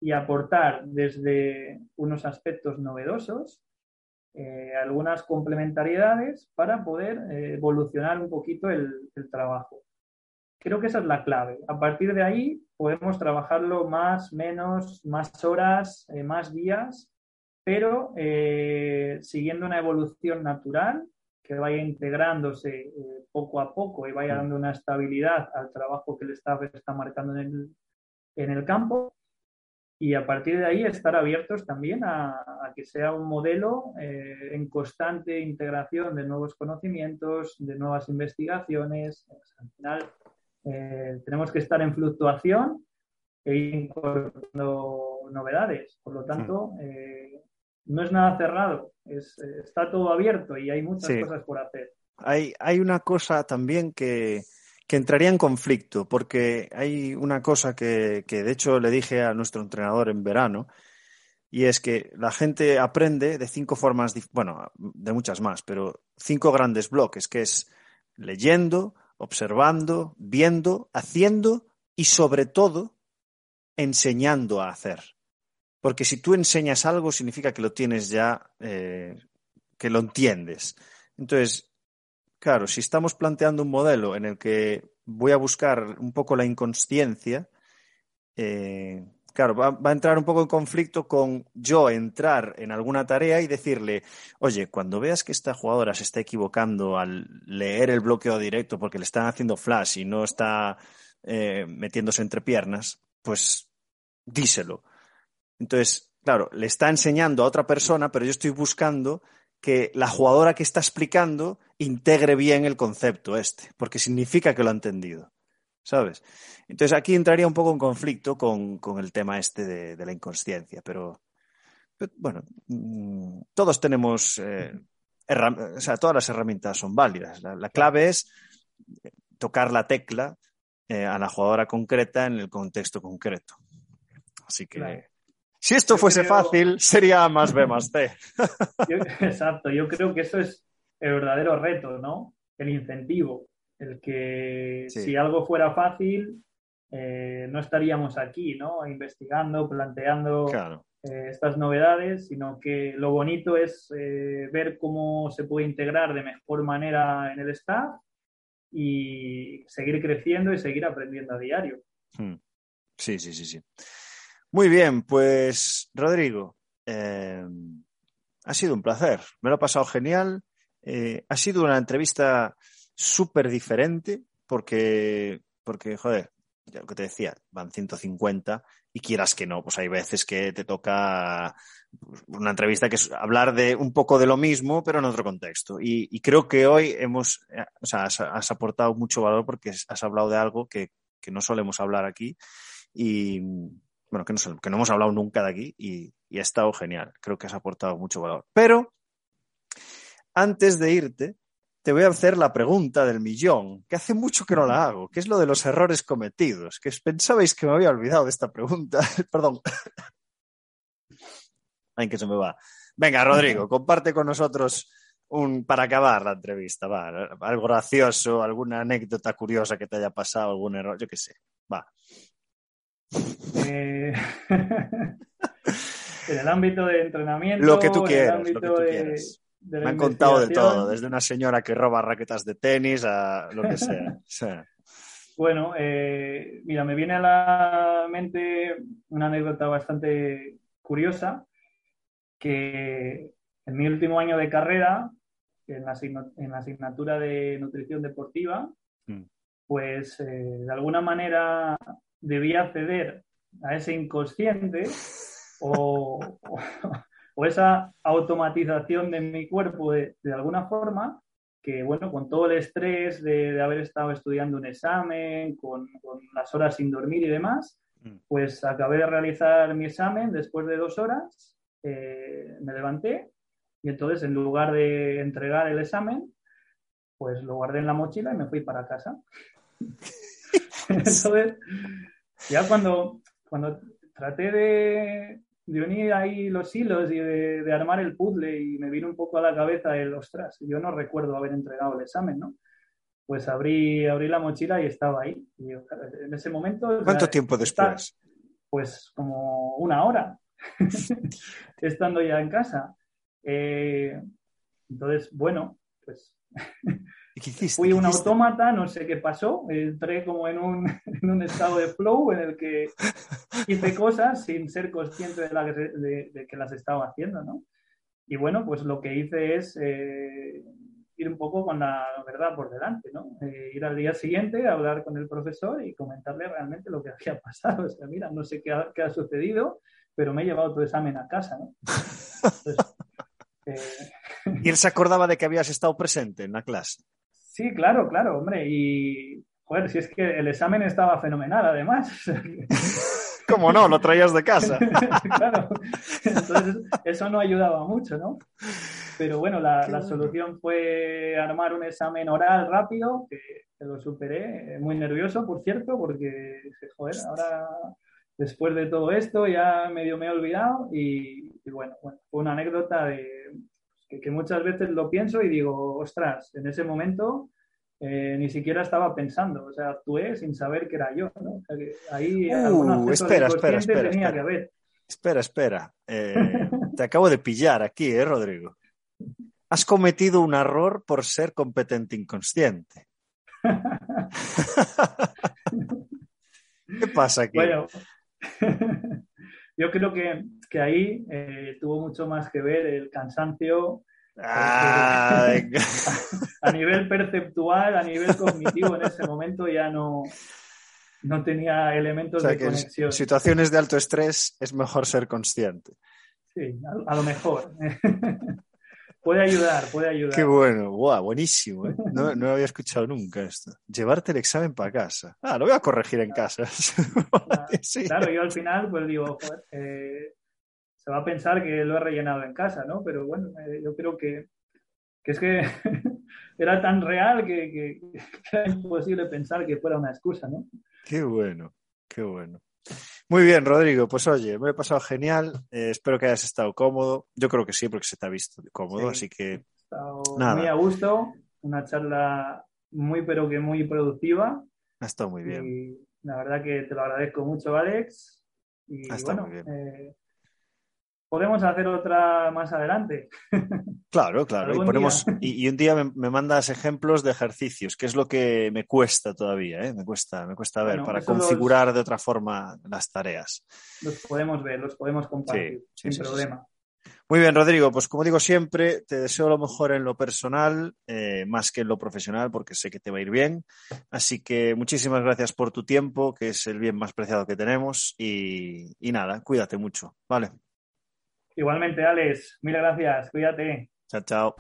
y aportar desde unos aspectos novedosos eh, algunas complementariedades para poder eh, evolucionar un poquito el, trabajo. Creo que esa es la clave. A partir de ahí podemos trabajarlo más, menos, más horas, eh, más días, pero siguiendo una evolución natural que vaya integrándose poco a poco y vaya mm. dando una estabilidad al trabajo que el staff está marcando en el, en el campo. Y a partir de ahí estar abiertos también a, que sea un modelo eh, en constante integración de nuevos conocimientos, de nuevas investigaciones. al final eh, tenemos que estar en fluctuación e incorporando novedades. Por lo tanto, eh, no es nada cerrado, es, está todo abierto y hay muchas cosas por hacer hay, una cosa también que, entraría en conflicto, porque hay una cosa que, de hecho le dije a nuestro entrenador en verano, y es que la gente aprende de cinco formas, bueno, de muchas más, pero cinco grandes bloques, que es leyendo, observando, viendo, haciendo y sobre todo enseñando a hacer. Porque si tú enseñas algo significa que lo tienes ya, eh, que lo entiendes. Entonces, Claro, si estamos planteando un modelo en el que voy a buscar un poco la inconsciencia, eh, claro, va, a entrar un poco en conflicto con yo entrar en alguna tarea y decirle, oye, cuando veas que esta jugadora se está equivocando al leer el bloqueo directo porque le están haciendo flash y no está eh, metiéndose entre piernas, pues díselo. Entonces, claro, le está enseñando a otra persona, pero yo estoy buscando que la jugadora que está explicando integre bien el concepto este, porque significa que lo ha entendido. ¿Sabes? Entonces aquí entraría un poco en conflicto con, el tema este de, la inconsciencia, pero, bueno, mm, todos tenemos, eh, o sea, todas las herramientas son válidas. La, clave es tocar la tecla eh, a la jugadora concreta en el contexto concreto. Así que si esto fuese fácil, sería más B más C. exacto, yo creo que eso es el verdadero reto, ¿no? El incentivo, el que si algo fuera fácil, eh, no estaríamos aquí, ¿no? Investigando, planteando eh, estas novedades, sino que lo bonito es eh, ver cómo se puede integrar de mejor manera en el staff y seguir creciendo y seguir aprendiendo a diario. Hmm. Sí, sí, sí, sí. Muy bien, pues Rodrigo, eh, ha sido un placer. Me lo he pasado genial. Eh, ha sido una entrevista súper diferente porque, porque, joder, ya lo que te decía, van 150 y quieras que no, pues hay veces que te toca una entrevista que es hablar de un poco de lo mismo, pero en otro contexto. Y, creo que hoy hemos, eh, o sea, has, aportado mucho valor porque has hablado de algo que, que no solemos hablar aquí y, bueno, que no, hemos hablado nunca de aquí y, ha estado genial. Creo que has aportado mucho valor. Pero, antes de irte, te voy a hacer la pregunta del millón, que hace mucho que no la hago, que es lo de los errores cometidos, que pensabais que me había olvidado de esta pregunta. Perdón. Ay, que se me va. Venga, Rodrigo, comparte con nosotros un para acabar la entrevista, algo gracioso, alguna anécdota curiosa que te haya pasado, algún error, yo qué sé. Va. Eh, en el ámbito de entrenamiento. Lo que tú quieras, tú. Me han contado de todo, desde una señora que roba raquetas de tenis a lo que sea. Bueno, eh, mira, me viene a la mente una anécdota bastante curiosa, que en mi último año de carrera, en la, asignatura de nutrición deportiva, mm. pues eh, de alguna manera debía ceder a ese inconsciente o, o esa automatización de mi cuerpo de, alguna forma, que bueno, con todo el estrés de, haber estado estudiando un examen, con, las horas sin dormir y demás, mm. pues acabé de realizar mi examen después de dos horas, eh, me levanté y entonces en lugar de entregar el examen, pues lo guardé en la mochila y me fui para casa. entonces, ya cuando, cuando traté de, de unir ahí los hilos y de, armar el puzzle y me vino un poco a la cabeza el, ostras, yo no recuerdo haber entregado el examen, ¿no? Pues abrí, abrí la mochila y estaba ahí. en ese momento... ¿Cuánto tiempo después? pues como una hora, estando ya en casa. Eh, entonces, bueno, pues Fui un autómata, no sé qué pasó, entré como en un, en un, estado de flow en el que hice cosas sin ser consciente de, la que, de, que las estaba haciendo, ¿no? Y bueno, pues lo que hice es eh, ir un poco con la verdad por delante, ¿no? Eh, ir al día siguiente, hablar con el profesor y comentarle realmente lo que había pasado. O sea, mira, no sé qué ha, qué ha sucedido, pero me he llevado tu examen a casa, ¿no? Eh, ¿Y él se acordaba de que habías estado presente en la clase? Sí, claro, claro, hombre. Y, joder, si es que el examen estaba fenomenal, además. ¿Cómo no? Lo traías de casa. claro. Entonces, eso no ayudaba mucho, ¿no? Pero bueno, la, solución fue armar un examen oral rápido, que, lo superé, muy nervioso, por cierto, porque, joder, ahora después de todo esto ya medio me he olvidado y, y bueno, bueno, fue una anécdota de, que, muchas veces lo pienso y digo, ostras, en ese momento eh, ni siquiera estaba pensando, o sea, actué sin saber que era yo, ¿no? O sea, que ahí uh, espera, espera, espera, tenía espera. que haber. Espera, espera. Eh, te acabo de pillar aquí, ¿eh, Rodrigo? Has cometido un error por ser competente inconsciente. ¿Qué pasa aquí? Bueno, yo creo que, que ahí eh, tuvo mucho más que ver el cansancio a, nivel perceptual, a nivel cognitivo, en ese momento ya no, no tenía elementos de conexión. En situaciones de alto estrés es mejor ser consciente. Sí, a lo mejor. Puede ayudar, puede ayudar. Qué bueno, guau, buenísimo. ¿eh? No, no había escuchado nunca esto. Llevarte el examen para casa. Ah, lo voy a corregir en casa. Claro, yo al final pues digo, eh, se va a pensar que lo he rellenado en casa, ¿no? Pero bueno, eh, yo creo que, que es que era tan real que, que, que, era imposible pensar que fuera una excusa, ¿no? Qué bueno, qué bueno. Muy bien, Rodrigo. Pues oye, me he pasado genial. Eh, espero que hayas estado cómodo. Yo creo que sí, porque se te ha visto cómodo, así que. Nada. Muy a gusto. Una charla muy, pero que muy productiva. Ha estado muy bien. Y la verdad que te lo agradezco mucho, Alex. Y bueno, eh, podemos hacer otra más adelante. Claro, claro. Y, ponemos, y, un día me, mandas ejemplos de ejercicios, que es lo que me cuesta todavía, ¿eh? me cuesta, me cuesta ver, para configurar de otra forma las tareas. Los podemos ver, los podemos compartir, sin problema. Muy bien, Rodrigo, pues como digo siempre, te deseo lo mejor en lo personal, eh, más que en lo profesional, porque sé que te va a ir bien. Así que muchísimas gracias por tu tiempo, que es el bien más preciado que tenemos. Y, y nada, cuídate mucho, ¿vale? Igualmente, Alex, mil gracias, cuídate. Chao, chao.